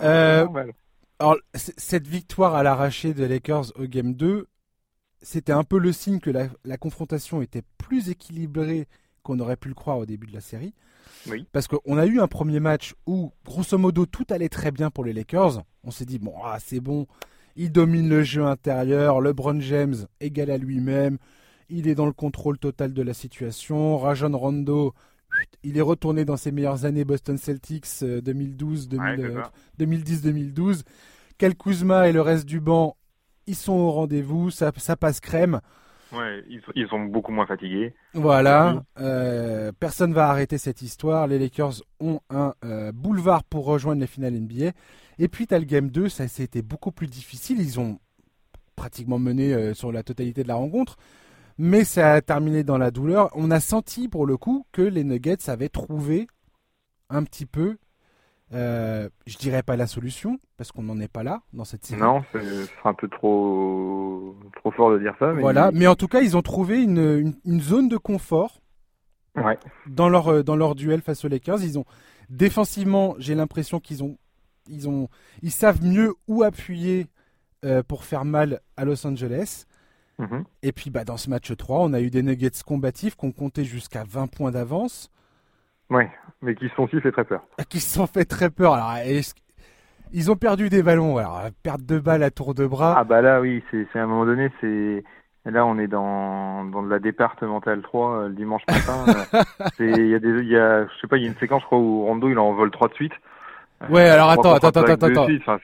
Euh, normal. Alors, cette victoire à l'arraché des Lakers au Game 2, c'était un peu le signe que la, la confrontation était plus équilibrée qu'on aurait pu le croire au début de la série. Oui. Parce qu'on a eu un premier match où, grosso modo, tout allait très bien pour les Lakers. On s'est dit, bon, ah, c'est bon, il domine le jeu intérieur, LeBron James égal à lui-même, il est dans le contrôle total de la situation. Rajon Rondo, il est retourné dans ses meilleures années Boston Celtics euh, 2012, 2000, Ouais, c'est euh, ça. 2010-2012. Kel Kuzma et le reste du banc, ils sont au rendez-vous, ça, ça passe crème. Ouais, ils, sont- ils sont beaucoup moins fatigués. Voilà, euh, personne va arrêter cette histoire. Les Lakers ont un euh, boulevard pour rejoindre les finales NBA. Et puis, tu as le Game 2, ça c'était beaucoup plus difficile. Ils ont pratiquement mené euh, sur la totalité de la rencontre. Mais ça a terminé dans la douleur. On a senti pour le coup que les Nuggets avaient trouvé un petit peu, euh, je dirais pas la solution, parce qu'on n'en est pas là dans cette série. Non, c'est- ce sera un peu trop, trop fort de dire ça, mais Voilà, mais en tout cas, ils ont trouvé une, une- une zone de confort ouais. dans leur, euh, dans leur duel face aux Lakers. Ils ont défensivement, j'ai l'impression qu'ils ont, ils ont, ils savent mieux où appuyer euh, pour faire mal à Los Angeles. Mhm. Et puis, bah, dans ce match 3, on a eu des Nuggets combatifs qui ont compté jusqu'à 20 points d'avance, Ouais, mais qui sont aussi fait très peur. qui se sont fait très peur. Alors, ils ont perdu des ballons. Alors, perte de balles à tour de bras. Ah bah là, oui, c'est c'est à un moment donné, c'est là on est dans dans de la départementale 3 euh, le dimanche matin. euh, il y a des y a je sais pas, il y a une séquence je crois où Rondo il en vole 3 de suite. Euh, Ouais, alors attends, attends, attends, attends. enfin,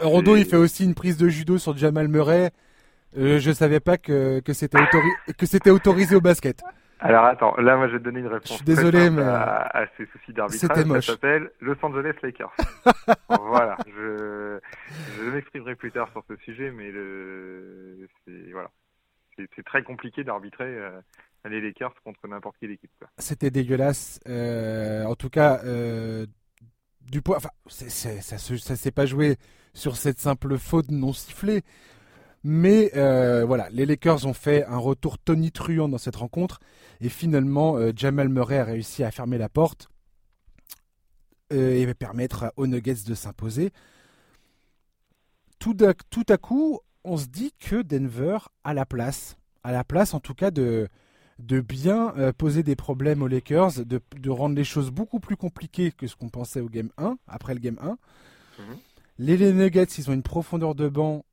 Rondo, il fait aussi une prise de judo sur Jamal Murray. Euh, je savais pas que, que c'était autori- que c'était autorisé au basket. Alors attends, là moi je vais te donner une réponse. Je suis désolé, mais- à, à ces soucis d'arbitrage, C'était moche. ça s'appelle Los Angeles Lakers. voilà, je je m'exprimerai plus tard sur ce sujet, mais le c'est voilà, c'est très compliqué d'arbitrer euh, les Lakers contre n'importe quelle équipe. C'était dégueulasse. Euh, en tout cas, euh, du point, enfin, ça ça s'est pas joué sur cette simple faute non sifflée. Mais euh, voilà, les Lakers ont fait un retour tonitruant dans cette rencontre. Et finalement, euh, Jamal Murray a réussi à fermer la porte euh, et permettre aux Nuggets de s'imposer. Tout, à coup, on se dit que Denver a la place. A la place, en tout cas, de, de bien poser des problèmes aux Lakers, de, de rendre les choses beaucoup plus compliquées que ce qu'on pensait au Game 1, après le Game 1. Mhm. Les, les Nuggets, ils ont une profondeur de banc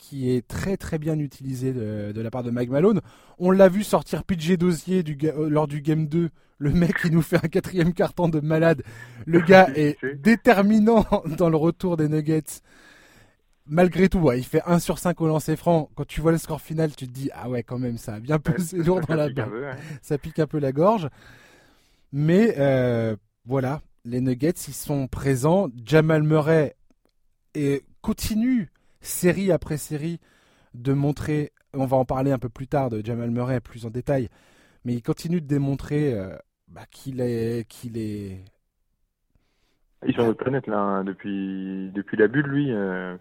qui est très très bien utilisée de, de la part de Mike Malone. On l'a vu sortir PJ du, ga- euh, lors du Game 2. Le mec, il nous fait un quatrième carton de malade. Le gars est déterminant dans le retour des Nuggets. Malgré tout, ouais, il fait 1 sur 5 au lancer franc. Quand tu vois le score final, tu te dis, ah ouais, quand même, ça a bien pesé lourd dans la barre ça pique un peu la gorge. Mais euh, voilà, les Nuggets, ils sont présents. Jamal Murray et continue, série après série, de montrer, on va en parler un peu plus tard de Jamal Murray plus en détail, mais il continue de démontrer euh, bah, qu'il est, qu'il est... Il sur notre planète là hein, depuis depuis la bulle lui. euh,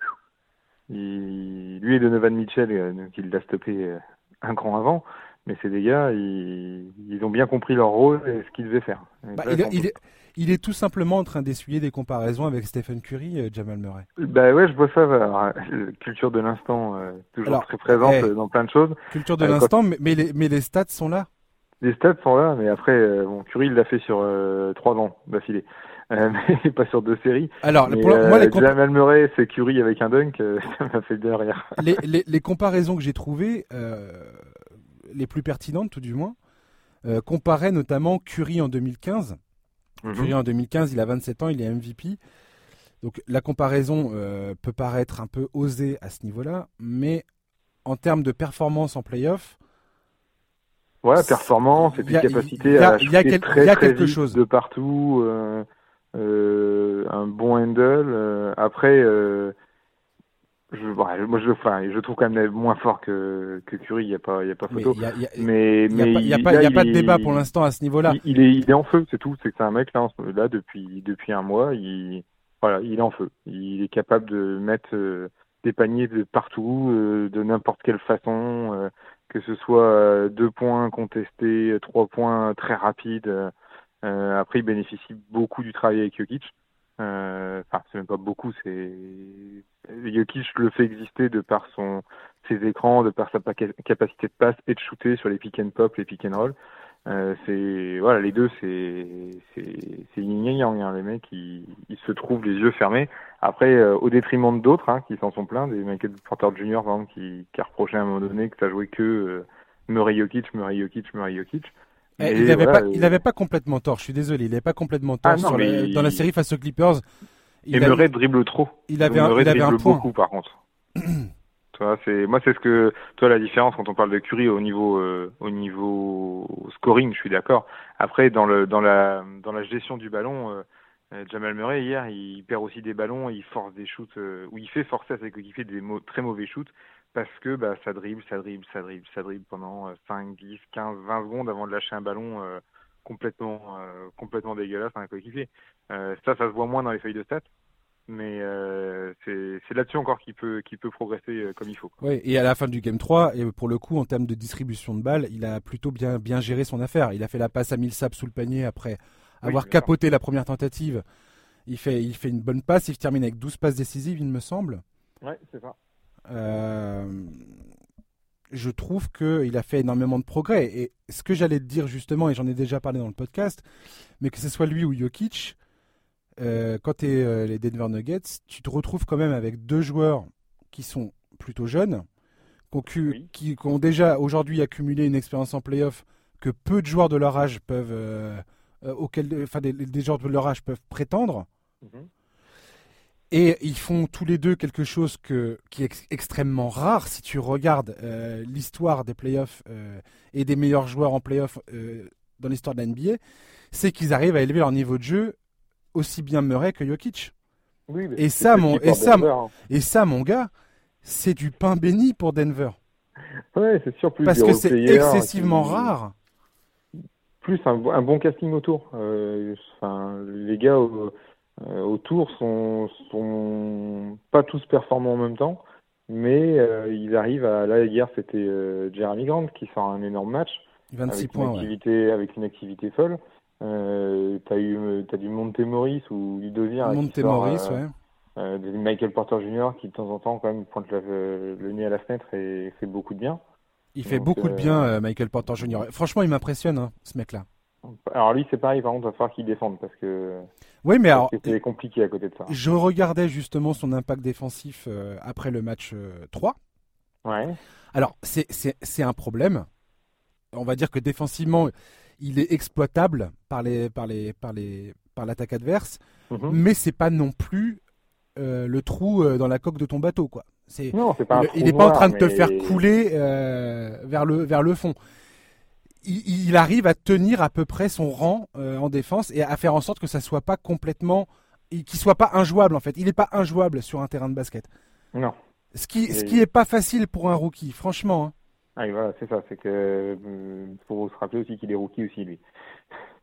Il, lui et Donovan Mitchell, euh, il l'a stoppé un cran avant. Mais ces gars, ils, ils, ont bien compris leur rôle et ce qu'ils devaient faire. Bah, il, il, est, il, est, tout simplement en train d'essuyer des comparaisons avec Stephen Curry, euh, Jamal Murray. Bah ouais, je vois ça. Alors, culture de l'instant, euh, toujours Alors, très présente hey, dans plein de choses. Culture de euh, l'instant, quand... mais, les, mais les stats sont là. Les stats sont là, mais après, euh, bon, Curry il l'a fait sur trois ans d'affilée. Euh, mais pas sur deux séries. Alors, mais, pour, moi, les Jamal Murray, c'est Curry avec un dunk, ça m'a fait de rire. Les, les, les comparaisons que j'ai trouvées, les plus pertinentes tout du moins, euh, comparaient notamment Curry en 2015. Mm -hmm. Curry en 2015, il a 27 ans, il est MVP. Donc la comparaison euh, peut paraître un peu osée à ce niveau-là, mais en termes de performance en playoff, Ouais, performance et puis a, capacité a, à y a, shooter quel, très, très quelque vite chose. de partout, euh, euh, un bon handle. euh, après, je, ouais, moi je, enfin, je trouve quand même moins fort que, que Curry, il n'y a pas, il y a pas photo. a, il a- Mais, il y a a a il pas de est- débat pour l'instant à ce niveau-là. Il, il est, il est en feu, c'est tout. C'est que c'est un mec là, là depuis depuis un mois, il voilà, il est en feu. Il est capable de mettre euh, des paniers de partout, euh, de n'importe quelle façon, euh, que ce soit deux points contestés, trois points très rapides. après, il bénéficie beaucoup du travail avec Jokic. Euh, Enfin, c'est même pas beaucoup. C'est Jokic le fait exister de par son ses écrans, de par sa capacité de passe et de shooter sur les pick and pop, les pick and roll. Euh, c'est voilà les deux c'est c'est yin et yang hein, les mecs ils, ils se trouvent les yeux fermés après euh, au détriment d'autres hein, qui s'en sont pleins des Michael Porter Jr par exemple qui, qui a reproché à un moment donné que ça jouait que euh, Murray Jokic Murray Jokic Murray Jokic Eh, il n'avait voilà, pas, il pas complètement tort. Je suis désolé, il n'avait pas complètement tort Ah non, sur la- mais dans la série face aux Clippers. et Il, Murray dribble trop il avait un, il avait un point. beaucoup par contre toi c'est moi c'est ce que toi la différence quand on parle de Curry au niveau euh, au niveau scoring je suis d'accord après dans le dans la dans la gestion du ballon euh, euh, Jamal Murray hier il perd aussi des ballons il force des shoots euh, ou il fait forcer à ses coéquipiers des mo- très mauvais shoots parce que bah ça dribble ça dribble ça dribble ça dribble pendant euh, 5 10 15 20 secondes avant de lâcher un ballon euh, complètement euh, complètement dégueulasse à un coéquipier euh, ça ça se voit moins dans les feuilles de stats mais c'est là-dessus encore qu'il peut qu'il peut progresser comme il faut. Ouais, et à la fin du game 3, et pour le coup, en termes de distribution de balles, il a plutôt bien, bien géré son affaire. Il a fait la passe à Millsap sous le panier après avoir capoté la première tentative. Il fait, il fait une bonne passe, il termine avec 12 passes décisives, il me semble. Ouais, c'est ça. Euh, je trouve qu'il a fait énormément de progrès. Et ce que j'allais te dire justement, et j'en ai déjà parlé dans le podcast, mais que ce soit lui ou Jokic, euh, quand tu es les Denver Nuggets, tu te retrouves quand même avec deux joueurs qui sont plutôt jeunes, qui ont, cu- Oui. qui- qui ont déjà aujourd'hui accumulé une expérience en playoff que peu de joueurs de leur âge peuvent, euh, euh, auxquels, enfin des, des joueurs de leur âge peuvent prétendre. Mhm. Et ils font tous les deux quelque chose que, qui est ex- extrêmement rare si tu regardes euh, l'histoire des playoffs euh, et des meilleurs joueurs en playoffs euh, dans l'histoire de la NBA, c'est qu'ils arrivent à élever leur niveau de jeu aussi bien Murray que Jokic. Oui, mais Et ça, mon- et ça, Denver, hein. Et ça, mon gars, c'est du pain béni pour Denver. Ouais, c'est sûr plus Parce que c'est excessivement qui- rare. Plus un, un bon casting autour. Enfin, les gars euh, autour sont sont pas tous performants en même temps, mais euh, ils arrivent à là hier c'était euh, Jeremy Grant qui sort un énorme match 26 avec points, une ouais. activité avec une activité folle. Euh, t'as eu t'as du Montemoris ou du Dozier qui sort, euh, ouais. euh, des Michael Porter Jr. qui de temps en temps quand même pointe le, le nez à la fenêtre et fait beaucoup de bien. Il fait donc, beaucoup de euh, bien, euh, Michael Porter Jr. Franchement, il m'impressionne, hein, ce mec-là. Alors lui c'est pareil par contre il va falloir qu'il défende parce que Oui, mais alors, que c'est compliqué à côté de ça. je regardais justement son impact défensif euh, après le match euh, 3. Ouais. Alors, c'est- un problème. On va dire que défensivement, il est exploitable par les par les par les par l'attaque adverse, Mhm. mais c'est pas non plus euh, le trou euh, dans la coque de ton bateau, quoi. Non, pas un il- trou il n'est pas en train de te faire couler euh, vers le vers le fond. Il, il arrive à tenir à peu près son rang euh, en défense et à faire en sorte que ça soit pas complètement, qu'il soit pas injouable en fait. Il n'est pas injouable sur un terrain de basket. Non. Ce qui ce Et- qui est pas facile pour un rookie, franchement. hein. Ah, et voilà, c'est ça, c'est que euh, faut se rappeler aussi qu'il est rookie aussi lui.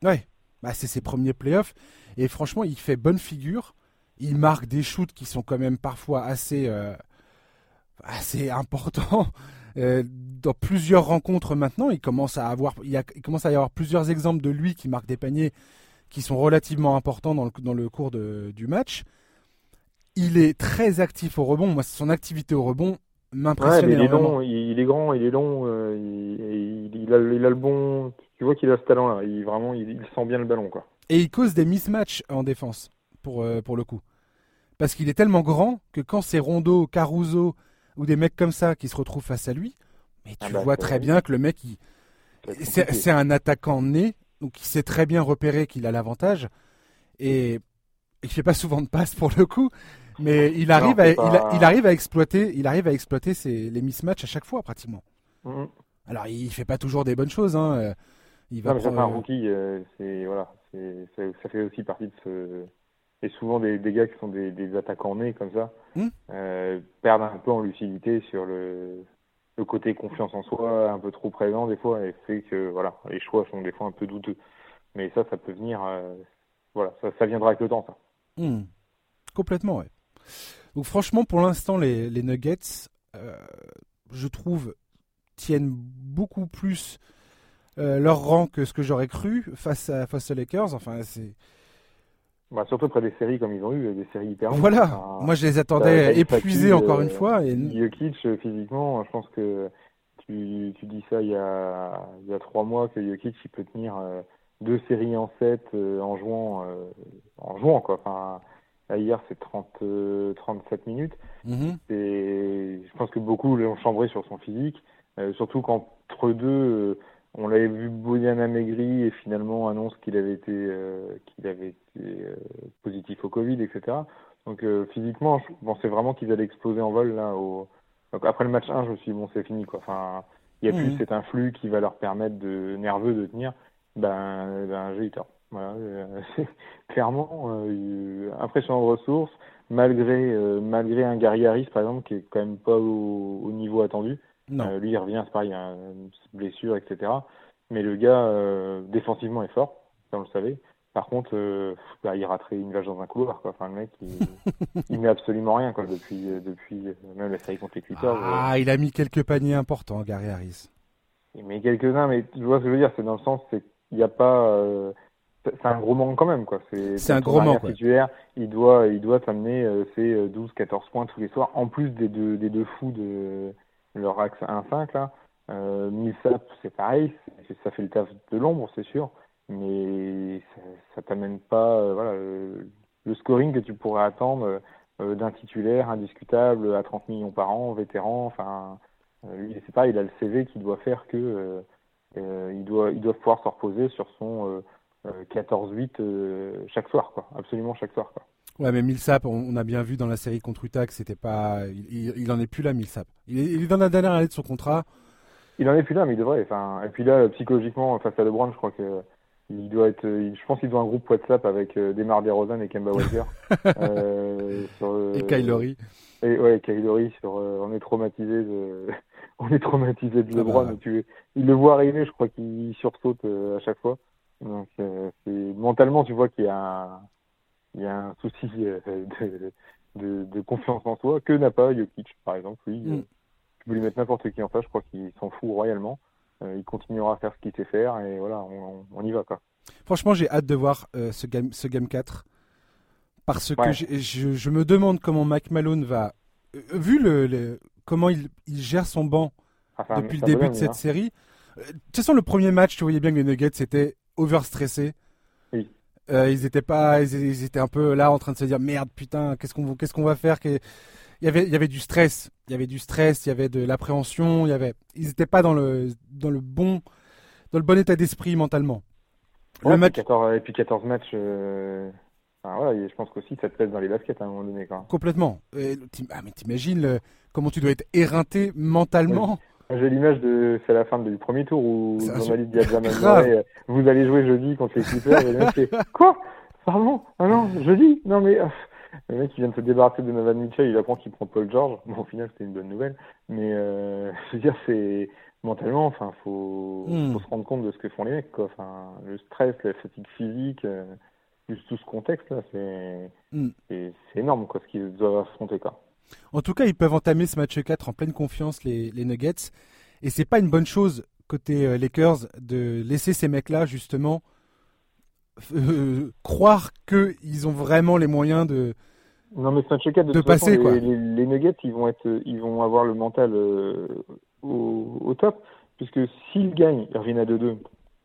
Ouais, bah, c'est ses premiers playoffs. Et franchement, il fait bonne figure. Il marque des shoots qui sont quand même parfois assez, euh, assez important. dans plusieurs rencontres maintenant, il commence à avoir, il, commence à y avoir plusieurs exemples de lui qui marque des paniers qui sont relativement importants dans le, dans le cours de, du match. Il est très actif au rebond. Moi, son activité au rebond m'impressionne il, est long, il, est grand, il est long, euh, il, il, a, il, a, le bon. Tu vois qu'il a ce talent-là. Il vraiment, il, sent bien le ballon, quoi. Et il cause des mismatchs en défense, pour, euh, pour le coup. Parce qu'il est tellement grand que quand c'est Rondo, Caruso ou des mecs comme ça qui se retrouvent face à lui, mais tu ah bah, vois très bien que le mec, c'est un attaquant né, donc il sait très bien repérer qu'il a l'avantage. Et il fait pas souvent de passes pour le coup, mais il arrive, à, il, arrive à exploiter, il arrive à exploiter les mismatchs à chaque fois pratiquement. Mm-hmm. Alors il fait pas toujours des bonnes choses. Hein. Euh, il va non, mais un rookie, euh, c'est voilà, ça fait aussi partie de ce souvent des, des gars qui sont des, des attaquants nés comme ça hmm. euh, perdent un peu en lucidité sur le, le côté confiance en soi un peu trop présent des fois et fait que voilà les choix sont des fois un peu douteux. Mais ça, ça peut venir, voilà, ça, ça viendra avec le temps ça. Hmm. Complètement, ouais. Donc franchement, pour l'instant, les, les, Nuggets, euh, je trouve, tiennent beaucoup plus euh, leur rang que ce que j'aurais cru face, à, face aux Lakers. Enfin, c'est... Bah, surtout après des séries comme ils ont eu, des séries hyper Voilà, moi je les attendais épuisés encore une fois. Et... Jokic, physiquement, je pense que tu, tu dis ça il y, a, il y a trois mois que Jokic il peut tenir euh, deux séries en sept en jouant en jouant quoi. Enfin, hier c'est 30 37 minutes. Mm-hmm. Et je pense que beaucoup l'ont chambré sur son physique, euh, surtout qu'entre deux, euh, on l'avait vu Boyan amaigri et finalement annonce qu'il avait été euh, qu'il avait été positif au Covid, etc. Donc physiquement, je pensais vraiment qu'ils allaient exploser en vol là. Au... Donc après le match 1, je me suis dit bon c'est fini quoi. Enfin, il y a plus mm-hmm. cet influx qui va leur permettre de nerveux de tenir. Ben, ben j'ai eu tort. Voilà, euh, clairement euh, impressionnant de ressources, malgré euh, malgré un Gary Harris par exemple qui est quand même pas au, au niveau attendu. Euh, lui il revient, c'est pareil, il a une blessure, etc. Mais le gars défensivement est fort, comme vous le savez. Par contre, bah, il raterait une vache dans un couloir. Quoi. Enfin, le mec, il, il met absolument rien quoi, depuis, depuis même la série contre les Clippers. Ah, il a mis quelques paniers importants, Gary Harris. Il met quelques-uns, mais tu vois ce que je veux dire, c'est dans le sens, c'est qu'il n'y a pas c'est un gros manque quand même quoi. C'est un gros manque. il doit il doit t'amener euh, ses 12 euh, 14 points tous les soirs en plus des deux des deux fous de leur axe 1-5 là. Euh, Millsap c'est pareil, ça fait le taf de l'ombre c'est sûr, mais ça, ça t'amène pas euh, voilà le, scoring que tu pourrais attendre d'un titulaire indiscutable à 30 millions par an, vétéran, enfin lui c'est pas il a le CV qui doit faire que il doit pouvoir se reposer sur son 14-8 euh, chaque soir, quoi. Absolument chaque soir, quoi. Ouais, mais Millsap, on, a bien vu dans la série contre Utah que c'était pas, il, il, en est plus là, Millsap. Il est, il est dans la dernière année de son contrat. Il en est plus là, mais il devrait. Enfin, et puis là, psychologiquement, face à LeBron, je crois que il doit être, je pense qu'il doit un groupe WhatsApp avec euh, Demar Derozan et Kemba Walker. euh, sur, et Kylori. Et ouais, Kylori sur, on est traumatisé de, on est traumatisé de ah LeBron. Bah. Tu, il le voit arriver, je crois qu'il sursaute à chaque fois. Donc, euh, mentalement, tu vois qu'il y a un, il y a un souci euh, de, de, de, confiance en soi que n'a pas Jokic, par exemple. Lui, mm. tu peux lui mettre n'importe qui en face, je crois qu'il s'en fout royalement. Euh, il continuera à faire ce qu'il sait faire et voilà, on, on y va quoi. Franchement, j'ai hâte de voir ce game, ce game 4 parce que je, je, me demande comment Mike Malone va, vu le, comment il, il, gère son banc ah, depuis le début de cette hein. série. De toute façon, le premier match, tu voyais bien que les Nuggets c'était overstressés. Euh, ils étaient pas, ils, étaient un peu là en train de se dire merde putain, qu'est-ce qu'on qu'est-ce qu'on va faire Il y avait il y avait du stress, il y avait du stress, il y avait de l'appréhension, il y avait ils étaient pas dans le dans le bon dans le bon état d'esprit mentalement. le match... 14, et puis 14 matchs euh... je pense qu'aussi ça te pèse dans les baskets à un moment donné. Quoi. Complètement. ah, mais t'imagines comment tu dois être éreinté mentalement. J'ai l'image de c'est la fin du premier tour où Normali dit à vous allez jouer jeudi contre les Clippers et le mec fait quoi? Pardon? Ah non, jeudi? Non mais euh, le mec il vient de se débarrasser de Novan Mitchell, il apprend qu'il prend Paul George. Bon au final c'était une bonne nouvelle, mais euh, je veux dire c'est mentalement enfin faut, hmm. faut se rendre compte de ce que font les mecs quoi. Enfin le stress, la fatigue physique, euh, plus tout ce contexte là, c'est c'est énorme quoi ce qu'ils doivent affronter quoi. En tout cas, ils peuvent entamer ce match 4 en pleine confiance, les, les Nuggets. Et c'est pas une bonne chose côté euh, Lakers de laisser ces mecs-là, justement, euh, croire qu'ils ont vraiment les moyens de. Non, mais ce match 4, de, passer, quoi. Les, Nuggets, ils vont, être, ils vont avoir le mental euh, au, au, top, puisque s'ils gagnent, ils reviennent à 2-2,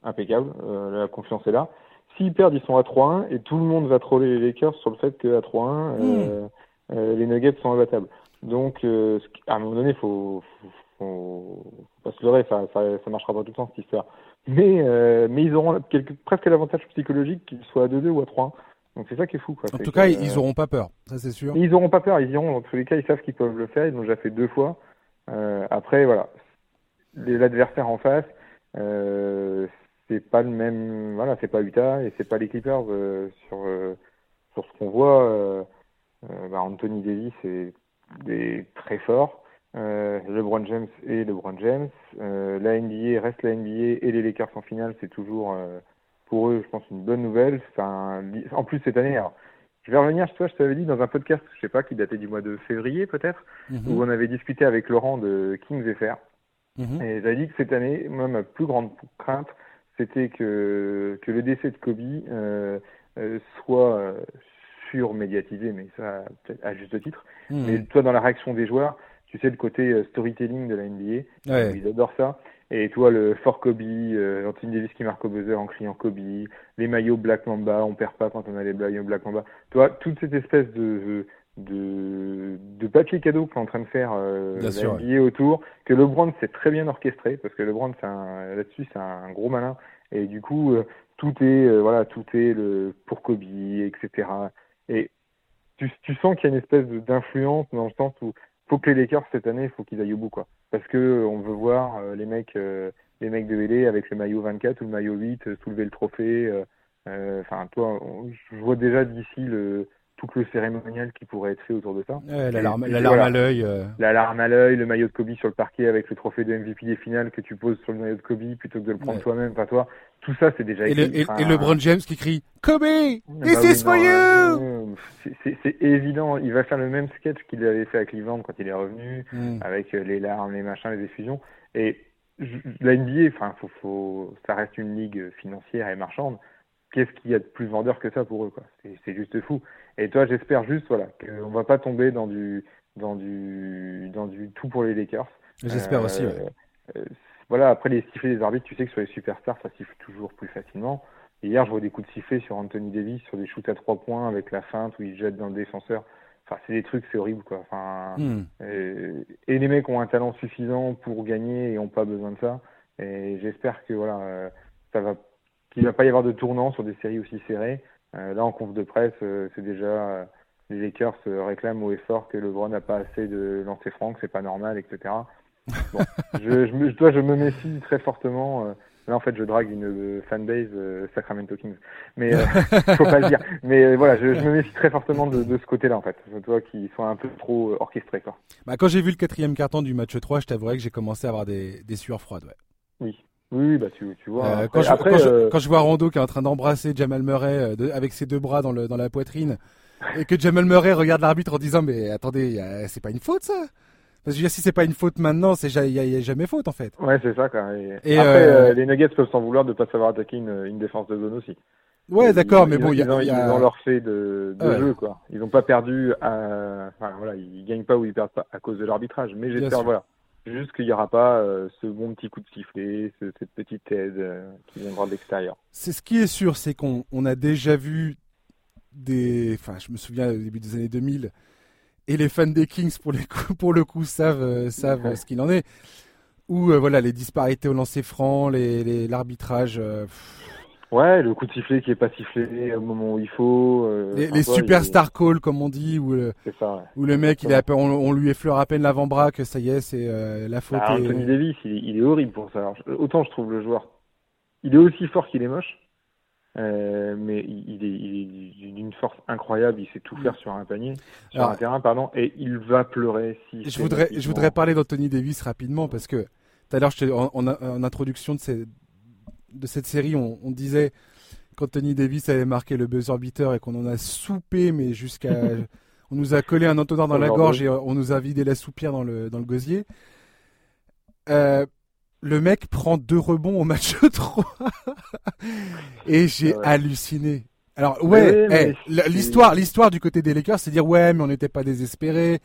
impeccable, la confiance est là. S'ils perdent, ils sont à 3-1 et tout le monde va troller les Lakers sur le fait qu'à 3-1, hmm. euh, les Nuggets sont imbattables. Donc, euh, à un moment donné, il faut, faut, faut, pas se leurrer, ça, ça, ça, marchera pas tout le temps cette histoire. Mais, euh, mais ils auront quelque, presque l'avantage psychologique qu'ils soient à 2-2 ou à 3-1. Donc c'est ça qui est fou. Quoi. En tout cas, ils auront pas peur, ça c'est sûr. Ils auront pas peur, ils iront. Dans tous les cas, ils savent qu'ils peuvent le faire. Ils l'ont déjà fait deux fois. Euh, après, voilà, l'adversaire en face, euh, c'est pas le même. Voilà, c'est pas Utah et c'est pas les Clippers euh, sur euh, sur ce qu'on voit. Euh, bah Anthony Davis est, est très fort. LeBron James et LeBron James. la NBA reste la NBA et les Lakers en finale, c'est toujours pour eux, je pense, une bonne nouvelle. En plus cette année, alors, je vais revenir, toi, je t'avais dit dans un podcast, je sais pas, qui datait du mois de février peut-être, mm-hmm. où on avait discuté avec Laurent de Kings FR. Mm-hmm. Et j'avais dit que cette année, moi, ma plus grande crainte, c'était que, que le décès de Kobe euh, euh, soit euh, surmédiatisé, mais ça à juste titre. Mmh. Mais toi, dans la réaction des joueurs, tu sais le côté storytelling de la NBA, ouais. ils adorent ça. Et toi, le fort Kobe, euh, Anthony Davis qui marque au buzzer en criant Kobe, les maillots Black Mamba, on perd pas quand on a les maillots Black Mamba. Toi, toute cette espèce de de, de papier cadeau qu'est en train de faire euh, la autour, que LeBron s'est très bien orchestré, parce que LeBron, là-dessus, c'est un gros malin, et du coup, euh, tout est, euh, voilà, tout est le, pour Kobe, etc. Et tu, tu sens qu'il y a une espèce d'influence dans le sens où faut que les Lakers cette année, il faut qu'ils aillent au bout, quoi. Parce que on veut voir euh, les mecs, les mecs de LA avec le maillot 24 ou le maillot 8 soulever le trophée. Enfin, toi, je vois déjà d'ici le tout le cérémonial qui pourrait être fait autour de ça. L'alarme à l'œil. Euh. L'alarme à l'œil, le maillot de Kobe sur le parquet avec le trophée de MVP des finales que tu poses sur le maillot de Kobe plutôt que de le prendre toi-même, pas toi. Tout ça, c'est déjà et Le, et, le LeBron James qui crie Kobe, this bah is for you. C'est évident. Il va faire le même sketch qu'il avait fait à Cleveland quand il est revenu, hmm. avec euh, les larmes, les machins, les effusions. Et la NBA, enfin, faut, faut, ça reste une ligue financière et marchande qu'est-ce qu'il y a de plus vendeur que ça pour eux quoi C'est juste fou. Et toi, j'espère juste voilà qu'on va pas tomber dans du dans du dans du tout pour les Lakers. J'espère aussi. Ouais. Euh, voilà, après les sifflets des arbitres, tu sais que sur les superstars, ça siffle toujours plus facilement. hier, je vois des coups de sifflet sur Anthony Davis, sur des shoots à trois points avec la feinte où il jette dans le défenseur. Enfin, c'est des trucs, c'est horrible, quoi. Enfin, hmm. et, et, les mecs ont un talent suffisant pour gagner et ont pas besoin de ça. Et j'espère que voilà, euh, ça va qu'il ne va pas y avoir de tournant sur des séries aussi serrées. Euh, là, en conf de presse, euh, c'est déjà euh, les Lakers réclament au effort que LeBron n'a pas assez de lancers francs, c'est pas normal, etc. Bon, je, je, toi, je me méfie très fortement. là, en fait, je drague une fanbase Sacramento Kings, mais faut pas le dire. Mais voilà, je, je, me méfie très fortement de, de ce côté-là, en fait. Toi, qui soit un peu trop orchestré, quoi. Bah, quand j'ai vu le quatrième carton du match 3, je t'avouerais que j'ai commencé à avoir des, des sueurs froides, ouais. Oui. Oui, bah tu, tu vois. Euh, quand, je, après, quand, euh... je, quand, je, vois Rando qui est en train d'embrasser Jamal Murray euh, avec ses deux bras dans, le, dans la poitrine et que Jamal Murray regarde l'arbitre en disant mais attendez, c'est pas une faute ça? Parce que si c'est pas une faute maintenant, c'est il y, a jamais faute en fait. Ouais, c'est ça quoi. Et, et après, euh, les Nuggets peuvent s'en vouloir de pas savoir attaquer une, une défense de zone aussi. Ouais, d'accord, mais bon, il y a, ils ont leur fait de, de jeu quoi. Ils n'ont pas perdu, à... enfin voilà, ils gagnent pas ou ils perdent pas à cause de l'arbitrage. Mais j'espère voilà Juste qu'il n'y aura pas euh, ce bon petit coup de sifflet, cette petite aide euh, qui viendra de l'extérieur. C'est ce qui est sûr, c'est qu'on on a déjà vu des. Enfin, je me souviens au début des années 2000, et les fans des Kings, pour, les coups, pour le coup, savent, euh, savent ce qu'il en est. Où voilà, les disparités au lancer franc, l'arbitrage. Les, Ouais, le coup de sifflet qui est pas sifflé au moment où il faut. Euh, les, les superstar calls comme on dit, où le, ça, ouais. où le mec, il on, on, lui effleure à peine l'avant-bras que ça y est, c'est euh, la faute. Ah, Anthony Davis, il, il, est horrible pour ça. autant je trouve le joueur, il est aussi fort qu'il est moche, euh, mais il, est, il est d'une force incroyable. Il sait tout faire sur un panier, sur un terrain, pardon, et il va pleurer. Si je voudrais, je voudrais parler d'Anthony Davis rapidement parce que tout à l'heure, en, en, en, introduction de ces de cette série, on, disait quand Tony Davis avait marqué le buzzer beater et qu'on en a soupé, mais jusqu'à. on nous a collé un entonnoir dans la gorge et on nous a vidé la soupière dans le, dans le gosier. Euh, le mec prend deux rebonds au match 3 et j'ai halluciné. Alors ouais, l'histoire, l'histoire du côté des Lakers, c'est dire ouais, mais on n'était pas désespérés,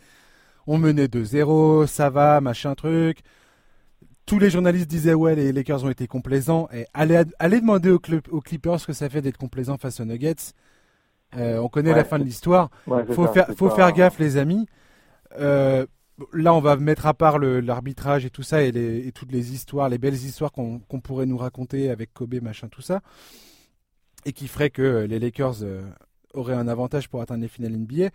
on menait 2-0, ça va, machin truc. Tous les journalistes disaient ouais, les Lakers ont été complaisants. Et allez, allez demander aux, aux Clippers ce que ça fait d'être complaisant face aux Nuggets. Euh, on connaît la fin de l'histoire. faut faire, faut faire gaffe, les amis. Euh, là, on va mettre à part l'arbitrage et tout ça et, les, et, toutes les histoires, les belles histoires qu'on pourrait nous raconter avec Kobe, machin, tout ça, et qui ferait que les Lakers euh, auraient un avantage pour atteindre les finales NBA.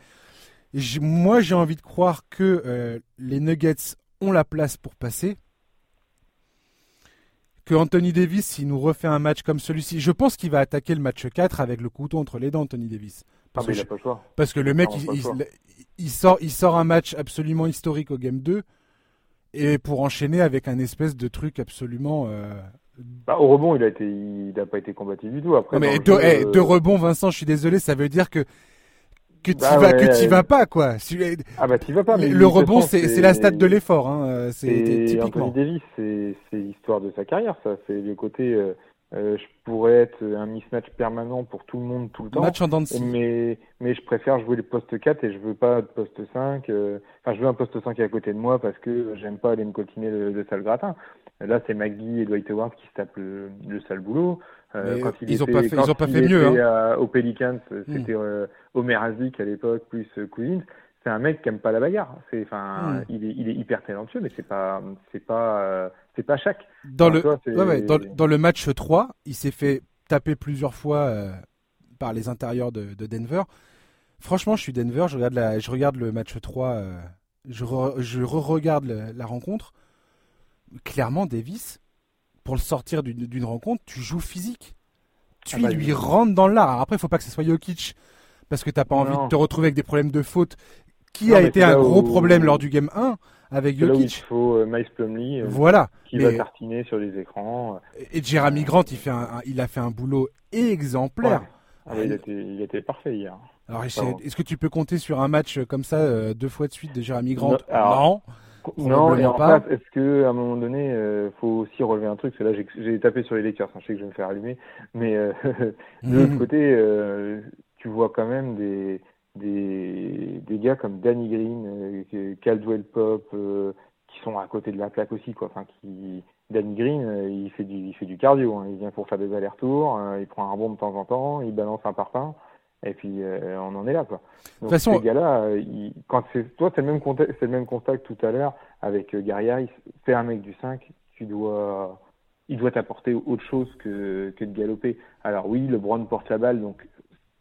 moi, j'ai envie de croire que les Nuggets ont la place pour passer que Anthony Davis, s'il nous refait un match comme celui-ci, je pense qu'il va attaquer le match 4 avec le couteau entre les dents, Anthony Davis. Parce, ah, que, pas le choix. parce que le mec, il, sort, il sort un match absolument historique au Game 2 et pour enchaîner avec un espèce de truc absolument. Euh, bah, au rebond, il a été, il n'a pas été combattu du tout. Après, mais deux, eh, euh, rebonds, Vincent, je suis désolé, ça veut dire que que tu bah vas que tu vas pas quoi. Ah bah tu vas pas. Mais le rebond c'est la stade de l'effort. Hein. C'est typiquement. Anthony Davis, c'est l'histoire de sa carrière. Ça, c'est le côté. Euh, euh, je pourrais être un mismatch permanent pour tout le monde tout le temps. Match en mais mais je préfère jouer le poste 4 et je veux pas de poste 5. Euh, enfin, je veux un poste 5 à côté de moi parce que j'aime pas aller me coltiner le, le sale gratin. Là, c'est McGee et Dwight Howard qui se tapent le, le sale boulot. Euh, quand il ils, ont pas fait, ils ont pas fait mieux. Hein. au Pelicans, hmm. c'était euh, Omer à l'époque, plus euh, Cousins. C'est un mec qui aime pas la bagarre. C'est, enfin, hmm. il, est, il est hyper talentueux, mais c'est pas, c'est pas, c'est pas chaque. Dans le, ouais, dans, dans, le match 3, il s'est fait taper plusieurs fois par les intérieurs de, de, Denver. Franchement, je suis Denver, je regarde, la, je regarde le match 3, je, je re-regarde la rencontre. Clairement, Davis, pour le sortir d'une rencontre, tu joues physique. Tu ah bah, lui rentres dans l'art. Après, il faut pas que ce soit Jokic parce que tu n'as pas envie de te retrouver avec des problèmes de faute qui a été un gros problème lors du game 1 avec Jokic. il faut euh, Miles Plumlee euh, voilà. qui va tartiner sur les écrans. Et Jeremy Grant, il, fait un, il a fait un boulot exemplaire. Ah bah, il, était, il, était, parfait hier. Alors, est-ce que tu peux compter sur un match comme ça euh, deux fois de suite de Jeremy Grant? Non. Non, et en fait, est-ce que à un moment donné, euh, faut aussi relever un truc, c'est là j'ai tapé sur les Lakers, hein, je sais que je vais me faire allumer, mais euh, de l'autre côté, euh, tu vois quand même des des, des gars comme Danny Green, euh, Caldwell Pop, qui sont à côté de la plaque aussi, quoi. Enfin, qui Danny Green, il fait du il fait du cardio, hein. il vient pour faire des allers-retours, il prend un bond de temps en temps, il balance un parpaing. Et puis euh, on en est là, quoi. Donc façon... ces gars-là, euh, quand c'est toi, c'est le même contact, c'est le même contact tout à l'heure avec euh, Gary Harris. T'es un mec du 5, tu dois, il doit t'apporter autre chose que que de galoper. Alors oui, le Brown porte la balle, donc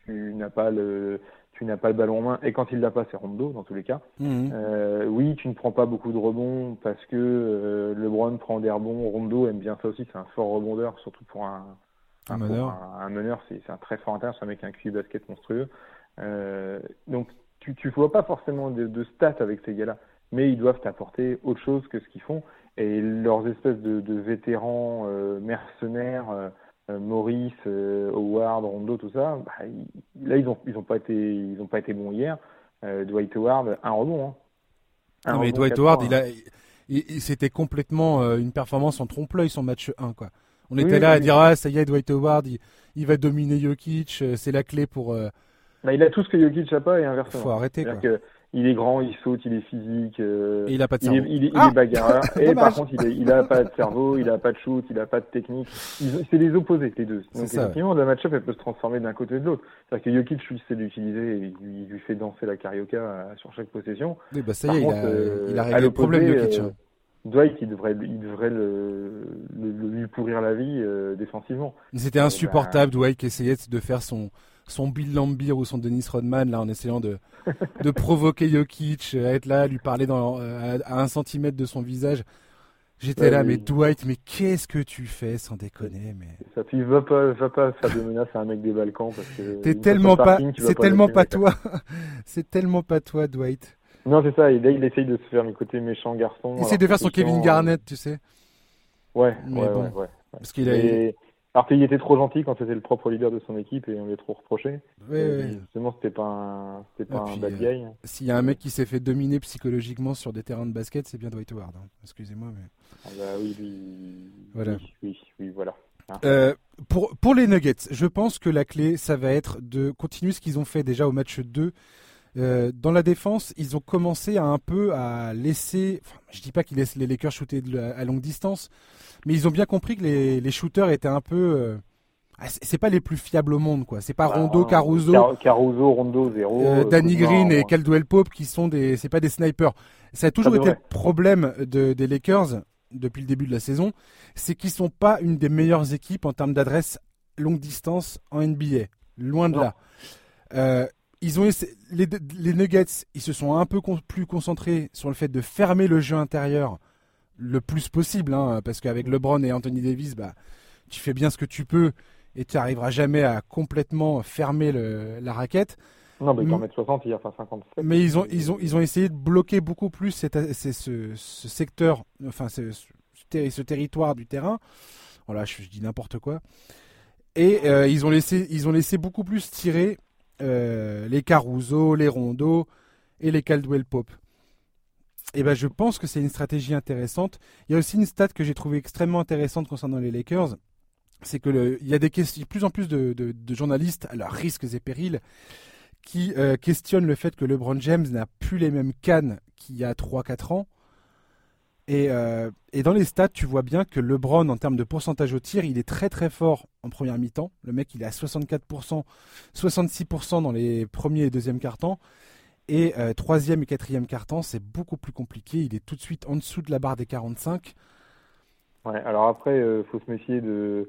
tu n'as pas le tu n'as pas le ballon en main et quand il l'a pas c'est Rondo dans tous les cas. Mhm. Euh, oui, tu ne prends pas beaucoup de rebonds parce que euh, LeBron prend des rebonds, Rondo aime bien ça aussi, c'est un fort rebondeur surtout pour un un meneur. Un, meneur, c'est un très fort intérieur, c'est un mec qui a un QI basket monstrueux. Euh, donc, tu ne vois pas forcément de, de stats avec ces gars-là, mais ils doivent t'apporter autre chose que ce qu'ils font. Et leurs espèces de, de vétérans euh, mercenaires, euh, euh Maurice, Howard, Rondo, tout ça, bah, là, ils n'ont ils ont pas, été, ils ont pas été bons hier. Dwight Howard, un rebond. Hein. non, mais Dwight Howard, il a, c'était complètement une performance en trompe-l'œil son match 1. Quoi. On était là à dire ah ça y est Dwight Howard il, va dominer Jokic, euh, c'est la clé pour. Euh, bah, il a tout ce que Jokic n'a pas et inversement. Faut arrêter quoi. il est grand, il saute, il est physique. Euh, et il a pas de cerveau. Il est, il bagarreur. et par contre, il, est, il a pas de cerveau, il a pas de shoot, il a pas de technique. C'est les opposés, les deux. Donc effectivement, le match-up, elle peut se transformer d'un côté ou de l'autre. C'est-à-dire que Jokic, lui, sait l'utiliser et il lui fait danser la carioca sur chaque possession. Oui, bah ça y est, il, a, il a réglé le problème, Jokic. Hein. Dwight, il devrait, il devrait le, lui pourrir la vie euh, défensivement. C'était insupportable, Dwight, qui essayait de faire son, son Bill Lambier ou son Dennis Rodman, là, en essayant de, de provoquer Jokic, à être là, à lui parler dans, à, un centimètre de son visage. J'étais là, mais Dwight, mais qu'est-ce que tu fais, sans déconner, mais. Ça, puis va pas, va pas faire des menaces à un mec des Balkans parce que. T'es tellement pas, c'est tellement pas toi. c'est tellement pas toi, Dwight. Non, c'est ça. Et là, il essaye de se faire le côté méchant garçon. Il essaye de faire son Kevin Garnett, tu sais. Ouais, ouais, ouais, ouais, Parce qu'il a. Alors qu'il était trop gentil quand c'était le propre leader de son équipe et on lui a trop reproché. Oui. Justement, c'était pas un, c'était pas Ah, un puis, bad euh, guy. S'il y a un mec qui s'est fait dominer psychologiquement sur des terrains de basket, c'est bien Dwight Howard. hein. Excusez-moi, mais. Ah bah oui, oui, Voilà. oui, oui, oui, voilà. Hein. Euh, pour, pour les Nuggets, je pense que la clé, ça va être de continuer ce qu'ils ont fait déjà au match 2. Euh, dans la défense, ils ont commencé à un peu à laisser. Enfin, je dis pas qu'ils laissent les Lakers shooter de la- à longue distance, mais ils ont bien compris que les, les shooters étaient un peu. euh, ah, c'est pas les plus fiables au monde, quoi. C'est pas Rondo, Bah, Caruso, Car- Caruso, Rondo, zéro. euh, euh, Danny Green et moi. Caldwell Pope qui sont des. C'est pas des snipers. Ça a toujours été le problème de, des Lakers depuis le début de la saison, c'est qu'ils sont pas une des meilleures équipes en termes d'adresse longue distance en NBA. Loin de Non. là. Ils ont essa- les, les Nuggets, ils se sont un peu con- plus concentrés sur le fait de fermer le jeu intérieur le plus possible, hein, parce qu'avec LeBron et Anthony Davis, bah, tu fais bien ce que tu peux et tu n'arriveras jamais à complètement fermer le- la raquette. Non, mais t'en mets 60 hier, enfin 57. Mais ils ont, ils ont, ils ont essayé de bloquer beaucoup plus cette- c'est ce, ce secteur, enfin ce, ce terri- ce territoire du terrain. Voilà, je, je dis n'importe quoi. Et euh, ils, ont laissé, ils ont laissé beaucoup plus tirer euh, les Caruso, les Rondo et les Caldwell Pope. Et ben, je pense que c'est une stratégie intéressante. Il y a aussi une stat que j'ai trouvée extrêmement intéressante concernant les Lakers. C'est que il y a des plus en plus de journalistes, à leurs risques et périls, qui euh, questionnent le fait que LeBron James n'a plus les mêmes cannes qu'il y a 3-4 ans. Et, euh, et dans les stats, tu vois bien que LeBron, en termes de pourcentage au tir, il est très très fort en première mi-temps. Le mec, il est à 64%, 66% dans les premiers et deuxièmes quarts-temps. Et euh, troisième et quatrième quart-temps, c'est beaucoup plus compliqué. Il est tout de suite en dessous de la barre des 45. Ouais, alors après, euh, faut se méfier de.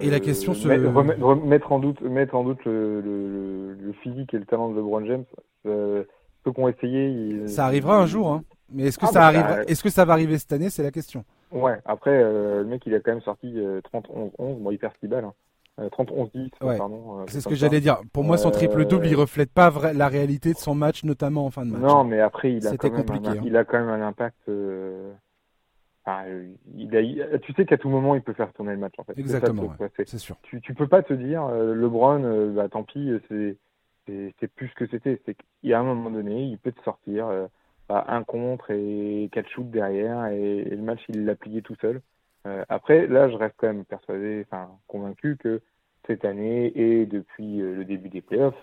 Et la question se- met- remet- remettre en doute, mettre en doute le, le, le- le physique et le talent de LeBron James. Ceux qui ont essayé, ils- Ça arrivera un jour, hein. Mais est-ce que, Ah, ça bah, arrivera... ça- est-ce que ça va arriver cette année C'est la question. Ouais, après, euh, le mec, il a quand même sorti euh, 30-11-11, bon, il perd 6 balles. Hein. Euh, 30-11-10, Ouais. pardon. euh, C'est ce que j'allais dire. Pour moi, son Euh, triple-double, il reflète pas la réalité de son match, notamment en fin de match. Non, mais après, il a, quand même compliqué, un, hein. il a quand même un impact. il a, il- tu sais qu'à tout moment, il peut faire tourner le match, en fait. Exactement. C'est- sûr. tu, tu peux pas te dire, euh, LeBron, euh, bah, tant pis, c'est, plus ce que c'était. Qu'il y a un moment donné, il peut te sortir euh, bah, un contre et quatre shoots derrière, et, et le match, il l'a plié tout seul. Euh, après, là, je reste quand même persuadé, enfin, convaincu que cette année et depuis euh, le début des playoffs,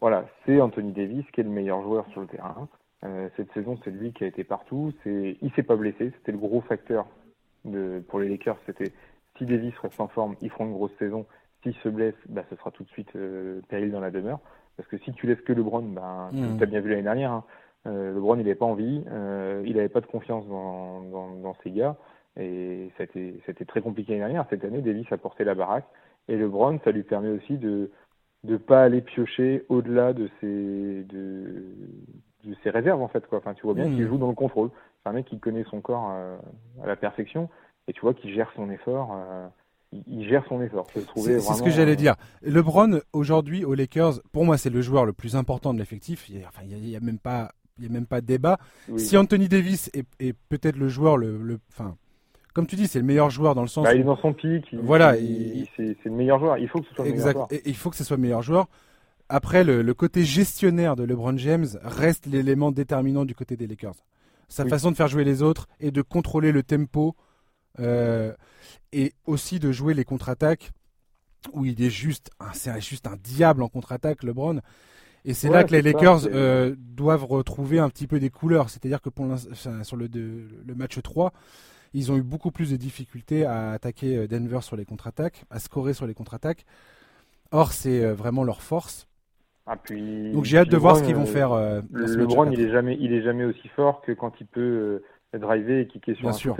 voilà, c'est Anthony Davis qui est le meilleur joueur sur le terrain. Euh, cette saison, c'est lui qui a été partout. C'est, il s'est pas blessé. C'était le gros facteur de, pour les Lakers. C'était si Davis reste en forme, ils feront une grosse saison. S'il se blesse, bah, ce sera tout de suite euh, péril dans la demeure. Parce que si tu laisses que LeBron, ben, Mhm. tu as bien vu l'année dernière, hein, euh, LeBron, il n'avait pas envie, euh, il n'avait pas de confiance dans, dans, dans ses gars. Et c'était très compliqué l'année dernière. Cette année, Davis a porté la baraque. Et LeBron, ça lui permet aussi de de pas aller piocher au-delà de ses de, de ses réserves en fait quoi. Enfin, tu vois bien Mhm. qu'il joue dans le contrôle. C'est un mec qui connaît son corps euh, à la perfection et tu vois qu'il gère son effort. euh, il, gère son effort. C'est ce que j'allais dire. LeBron, aujourd'hui, aux Lakers, pour moi, c'est le joueur le plus important de l'effectif. Il n'y enfin, a même pas. Il y a même pas de débat. oui. Si Anthony Davis est, est peut-être le joueur le, le- enfin, comme tu dis, c'est le meilleur joueur dans le sens Bah, où- il est dans son pic. il- Voilà, il- il- c'est le meilleur joueur. Il faut que ce soit le meilleur joueur. Et il faut que ce soit le meilleur joueur. Après, le, le côté gestionnaire de LeBron James reste l'élément déterminant du côté des Lakers. Sa Oui. façon de faire jouer les autres et de contrôler le tempo euh, et aussi de jouer les contre-attaques où il est juste, c'est juste un diable en contre-attaque, LeBron. Et c'est Ouais, là que les ça, Lakers euh, doivent retrouver un petit peu des couleurs. C'est-à-dire que pour sur le, de- le match 3, ils ont eu beaucoup plus de difficultés à attaquer euh, Denver sur les contre-attaques, à scorer sur les contre-attaques. Or, c'est euh, vraiment leur force. Ah, puis, Donc j'ai hâte de voir ce qu'ils vont faire. euh, Le ce LeBron, il est jamais, il est jamais aussi fort que quand il peut euh, driver et kicker sur Bien un sûr.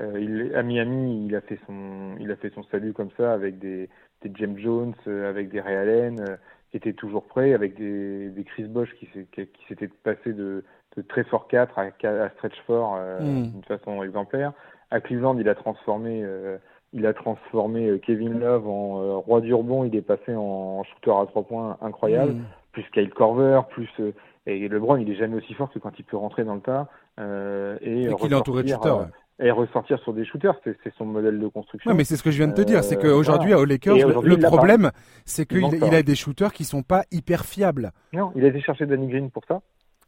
Euh, il, à Miami, il a fait son, il a fait son salut comme ça avec des, des James Jones, avec des Ray Allen, étaient toujours prêts, avec des, des Chris Bosh qui, s'est- qui, s'étaient passés de, de très fort 4 à, à stretch 4 euh, Mm. d'une façon exemplaire. À Cleveland, il a transformé, euh, il a transformé euh, Kevin Love en euh, roi du rebond. Il est passé en shooter à trois points incroyable Mm. plus Kyle Corver, plus euh, et LeBron, il est jamais aussi fort que quand il peut rentrer dans le tas euh, et Et qu'il est entouré de shooters. Euh, et ressortir sur des shooters. C'est son modèle de construction. Non, mais c'est ce que je viens de te dire. C'est qu'aujourd'hui, aux Lakers, le, problème, c'est qu'il il a des shooters qui sont pas hyper fiables. Non, il a été chercher Danny Green pour ça.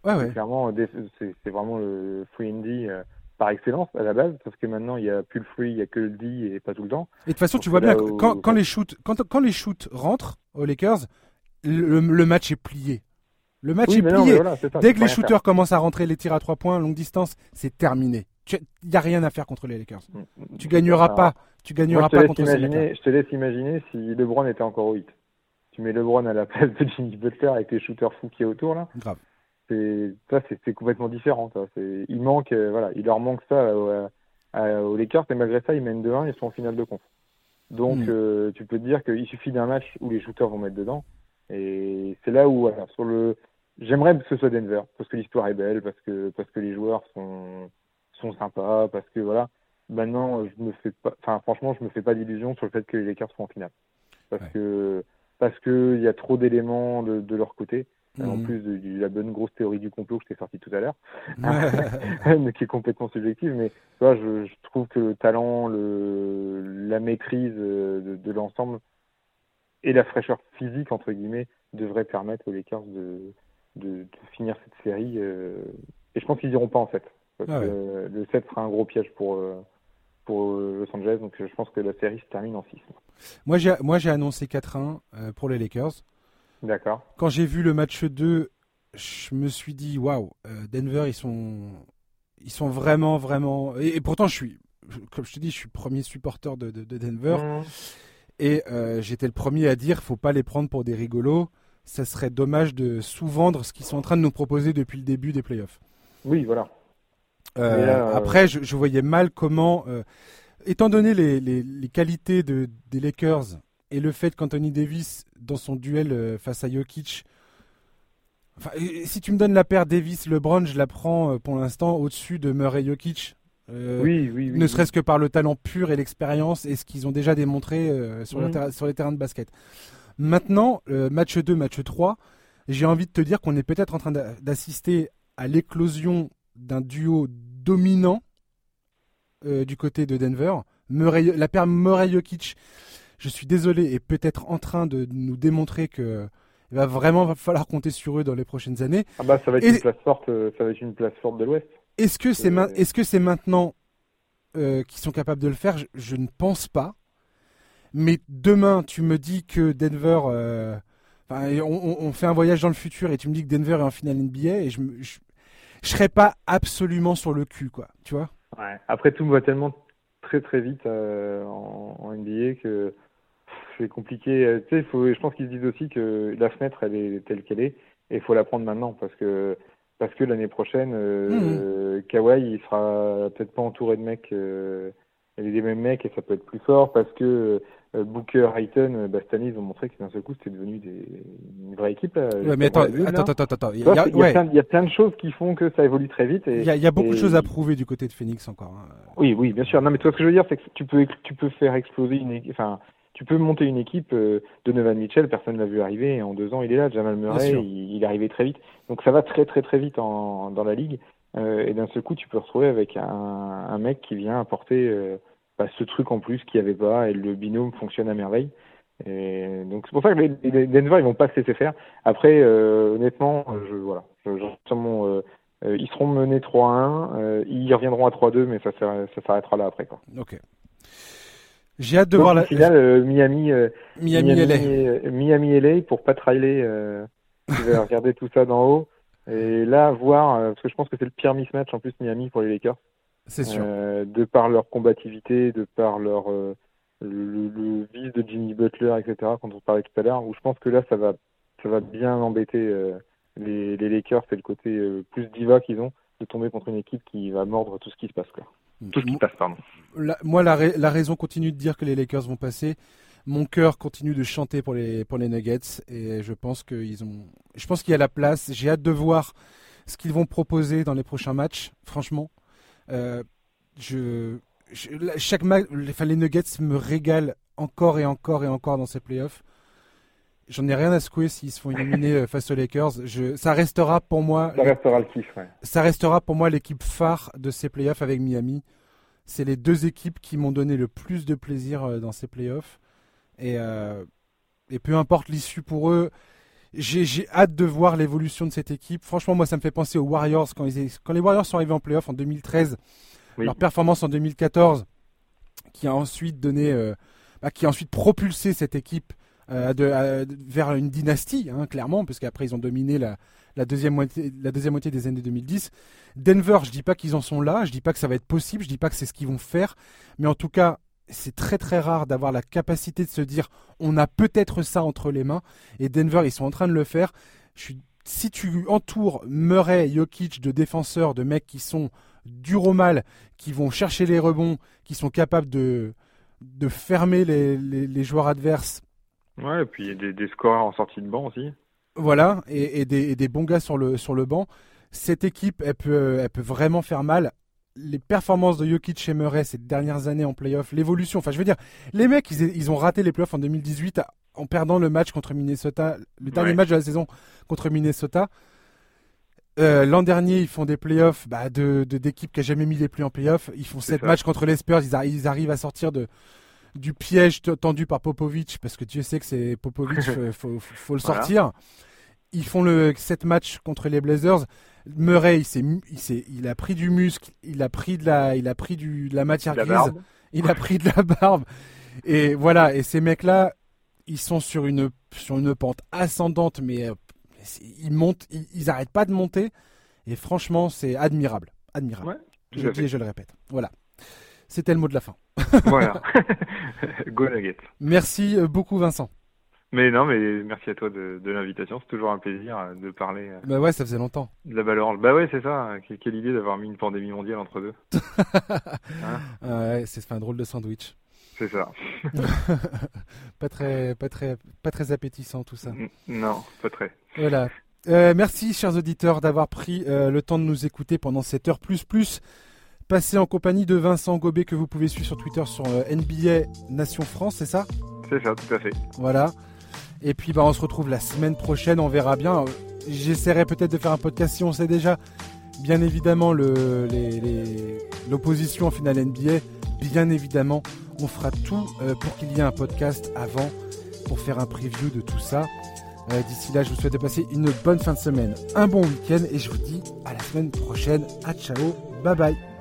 Ouais, ouais. Clairement, c'est vraiment le free indie euh, par excellence à la base, parce que maintenant il n'y a plus le free, il n'y a que le D et pas tout le temps. Et de toute façon, tu vois bien, quand, quand, les shoots, quand, quand les shoots rentrent aux Lakers, le, le match est plié. Le match est plié. Dès que les shooters commencent à rentrer les tirs à trois points, longue distance, c'est terminé. Il n'y a rien à faire contre les Lakers. Mm, mm, tu gagneras pas. Tu gagneras pas contre les Lakers. Je te laisse imaginer si LeBron était encore au 8. Tu mets LeBron à la place de Jimmy Butler avec les shooters fous qui est autour là. Grave. ça, c'est complètement différent. Il manque, euh, voilà, il leur manque ça euh, aux Lakers et malgré ça, ils mènent 2-1, ils sont en finale de conf. Donc, mm. euh, tu peux te dire qu'il suffit d'un match où les shooters vont mettre dedans. Et c'est là où, voilà, sur le, J'aimerais que ce soit Denver parce que l'histoire est belle, parce que parce que les joueurs sont sont sympas, parce que voilà. Maintenant, je me fais pas, enfin franchement, je me fais pas d'illusions sur le fait que les Lakers seront en finale, parce que parce que il y a trop d'éléments de, de, leur côté. En mhm. plus de, la bonne grosse théorie du complot que je t'ai sortie tout à l'heure, qui est complètement subjective, mais tu je, je, trouve que le talent, le, la maîtrise de, de l'ensemble et la fraîcheur physique entre guillemets devraient permettre aux Lakers de, de, finir cette série. Euh, et je pense qu'ils iront pas en fait. Parce ah que le 7 sera un gros piège pour, euh, pour Los Angeles. Donc je pense que la série se termine en 6. Moi j'ai, moi, j'ai annoncé 4-1 euh, pour les Lakers. D'accord. Quand j'ai vu le match 2, je me suis dit waouh, Denver, ils sont, ils sont vraiment, vraiment. Et, pourtant, je suis, comme je te dis, je suis premier supporter de, de, Denver. Mmh. Et j'étais le premier à dire faut pas les prendre pour des rigolos ça serait dommage de sous-vendre ce qu'ils sont en train de nous proposer depuis le début des playoffs. Oui, voilà. Euh, euh, après, je, voyais mal comment, euh, étant donné les, les, qualités de, des Lakers et le fait qu'Anthony Davis, dans son duel face à Jokic, enfin, si tu me donnes la paire Davis-LeBron, je la prends pour l'instant au-dessus de Murray-Jokic. oui, oui, ne serait-ce que par le talent pur et l'expérience et ce qu'ils ont déjà démontré sur, mm. sur les terrains de basket. Maintenant, euh, match 2, match 3, j'ai envie de te dire qu'on est peut-être en train d'assister à l'éclosion d'un duo dominant euh, du côté de Denver. la paire Murray-Jokic, je suis désolé, est peut-être en train de nous démontrer que il va vraiment falloir compter sur eux dans les prochaines années. Ah bah ça va être une place forte, euh, ça va être une place forte de l'Ouest. Est-ce que c'est est-ce que c'est maintenant qu'ils sont capables de le faire? Je, ne pense pas. Mais demain, tu me dis que Denver. Euh, on, fait un voyage dans le futur et tu me dis que Denver est en finale NBA et je, je, serais pas absolument sur le cul, quoi. Tu vois ouais. Après, tout va tellement très très vite euh, en, NBA que c'est compliqué. Euh, tu sais, faut, je pense qu'ils disent aussi que la fenêtre, elle est telle qu'elle est et il faut la prendre maintenant parce que parce que l'année prochaine, euh, mmh. Kawhi, il sera peut-être pas entouré de mecs. Euh, des mêmes mecs et ça peut être plus fort parce que Booker, Hayton, euh, Bastani, ils ont montré que d'un seul coup, c'était devenu des... une vraie équipe. mais attends, attends, attends, attends, Il y, a, il, y a plein, de choses qui font que ça évolue très vite. il, y a, beaucoup de choses à prouver du côté de Phoenix encore. Hein. Oui, oui, bien sûr. Non, mais toi, ce que je veux dire, c'est que tu peux, tu peux faire exploser une équipe. Enfin, tu peux monter une équipe euh, de Novan Mitchell, personne ne l'a vu arriver, et en deux ans, il est là. Jamal Murray, il, est arrivé très vite. Donc ça va très, très, très vite en, dans la ligue. Euh, et d'un seul coup, tu peux retrouver avec un, un mec qui vient apporter bah, ce truc en plus qu'il n'y avait pas et le binôme fonctionne à merveille. Et donc c'est pour ça que les, Denver ils vont pas se laisser faire. Après euh, honnêtement, je voilà, je, mon, euh, euh, ils seront menés 3-1, ils reviendront à 3-2 mais ça ça s'arrêtera là après quoi. OK. J'ai hâte de voir la finale Miami Miami, LA. Miami LA pour Pat Riley qui va regarder tout ça d'en haut et là voir parce que je pense que c'est le pire mismatch en plus Miami pour les Lakers. C'est sûr. Euh, de par leur combativité, de par leur euh, le, le, vice de Jimmy Butler, etc. Quand on parlait tout à l'heure, où je pense que là, ça va, ça va bien embêter euh, les, les, Lakers, c'est le côté plus diva qu'ils ont de tomber contre une équipe qui va mordre tout ce qui se passe. Quoi. Tout ce qui se passe, pardon. moi, la, la, raison continue de dire que les Lakers vont passer. Mon cœur continue de chanter pour les, pour les Nuggets et je pense qu'ils ont, je pense qu'il y a la place. J'ai hâte de voir ce qu'ils vont proposer dans les prochains matchs, franchement. Euh, je, chaque les Nuggets me régalent encore et encore et encore dans ces playoffs. J'en ai rien à secouer s'ils se font éliminer euh, face aux Lakers. Je, ça restera pour moi. Ça restera le kiff, Ça restera pour moi l'équipe phare de ces playoffs avec Miami. c'est les deux équipes qui m'ont donné le plus de plaisir dans ces playoffs. Et, et peu importe l'issue pour eux, j'ai hâte de voir l'évolution de cette équipe. Franchement, moi, ça me fait penser aux Warriors quand, quand les Warriors sont arrivés en playoff en 2013. Leur performance en 2014, qui a ensuite donné, euh, bah, qui a ensuite propulsé cette équipe euh, de, vers une dynastie, hein, clairement, parce qu'après ils ont dominé la, la, deuxième moitié, la deuxième moitié des années 2010. Denver, je dis pas qu'ils en sont là, je dis pas que ça va être possible, je dis pas que c'est ce qu'ils vont faire, mais en tout cas, c'est très très rare d'avoir la capacité de se dire on a peut-être ça entre les mains. Et Denver, ils sont en train de le faire. si tu entoures Murray, Jokic de défenseurs, de mecs qui sont durs au mal, qui vont chercher les rebonds, qui sont capables de, de fermer les, joueurs adverses. Ouais, et puis des, des scores en sortie de banc aussi. Voilà, et, des, et, des, bons gars sur le, sur le banc. Cette équipe, elle peut, elle peut vraiment faire mal les performances de Jokic et Murray ces dernières années en playoff, l'évolution, enfin je veux dire, les mecs, ils, ont raté les playoffs en 2018 en perdant le match contre Minnesota, le dernier match de la saison contre Minnesota. Euh, l'an dernier, ils font des playoffs bah, de d'équipes qui a jamais mis les pluies en playoffs. Ils font sept matchs contre les Spurs. Ils, arrivent à sortir de du piège tendu par Popovic parce que Dieu sait que c'est Popovic, faut, faut, le sortir. Ils font le 7 matchs contre les Blazers. Murray, il, il, il, a pris du muscle, il a pris de la, il a pris du, de la matière grise, il a pris de la barbe. Et voilà, et ces mecs-là, ils sont sur une, sur une pente ascendante, mais euh, ils montent, ils, n'arrêtent pas de monter. Et franchement, c'est admirable. Admirable. je le dis et je le répète. Voilà. C'était le mot de la fin. voilà. Go Nuggets. Merci beaucoup, Vincent. Mais non, mais merci à toi de, l'invitation. C'est toujours un plaisir euh, de parler. Euh, bah ouais, ça faisait longtemps. De la balle orange. Bah ouais, c'est ça. Quelle idée d'avoir mis une pandémie mondiale entre deux. hein ouais, c'est un drôle de sandwich. C'est ça. pas très, pas très, pas très appétissant tout ça. Non, pas très. Voilà. Euh, merci, chers auditeurs, d'avoir pris le temps de nous écouter pendant cette heure plus plus. Passé en compagnie de Vincent Gobet que vous pouvez suivre sur Twitter sur NBA Nation France, c'est ça? C'est ça, tout à fait. Voilà. Et puis bah, on se retrouve la semaine prochaine, on verra bien. J'essaierai peut-être de faire un podcast si on sait déjà. Bien évidemment, l'opposition en finale NBA. Bien évidemment, on fera tout euh, pour qu'il y ait un podcast avant pour faire un preview de tout ça. Euh, d'ici là, je vous souhaite de passer une bonne fin de semaine, un bon week-end et je vous dis à la semaine prochaine. À ciao, bye bye.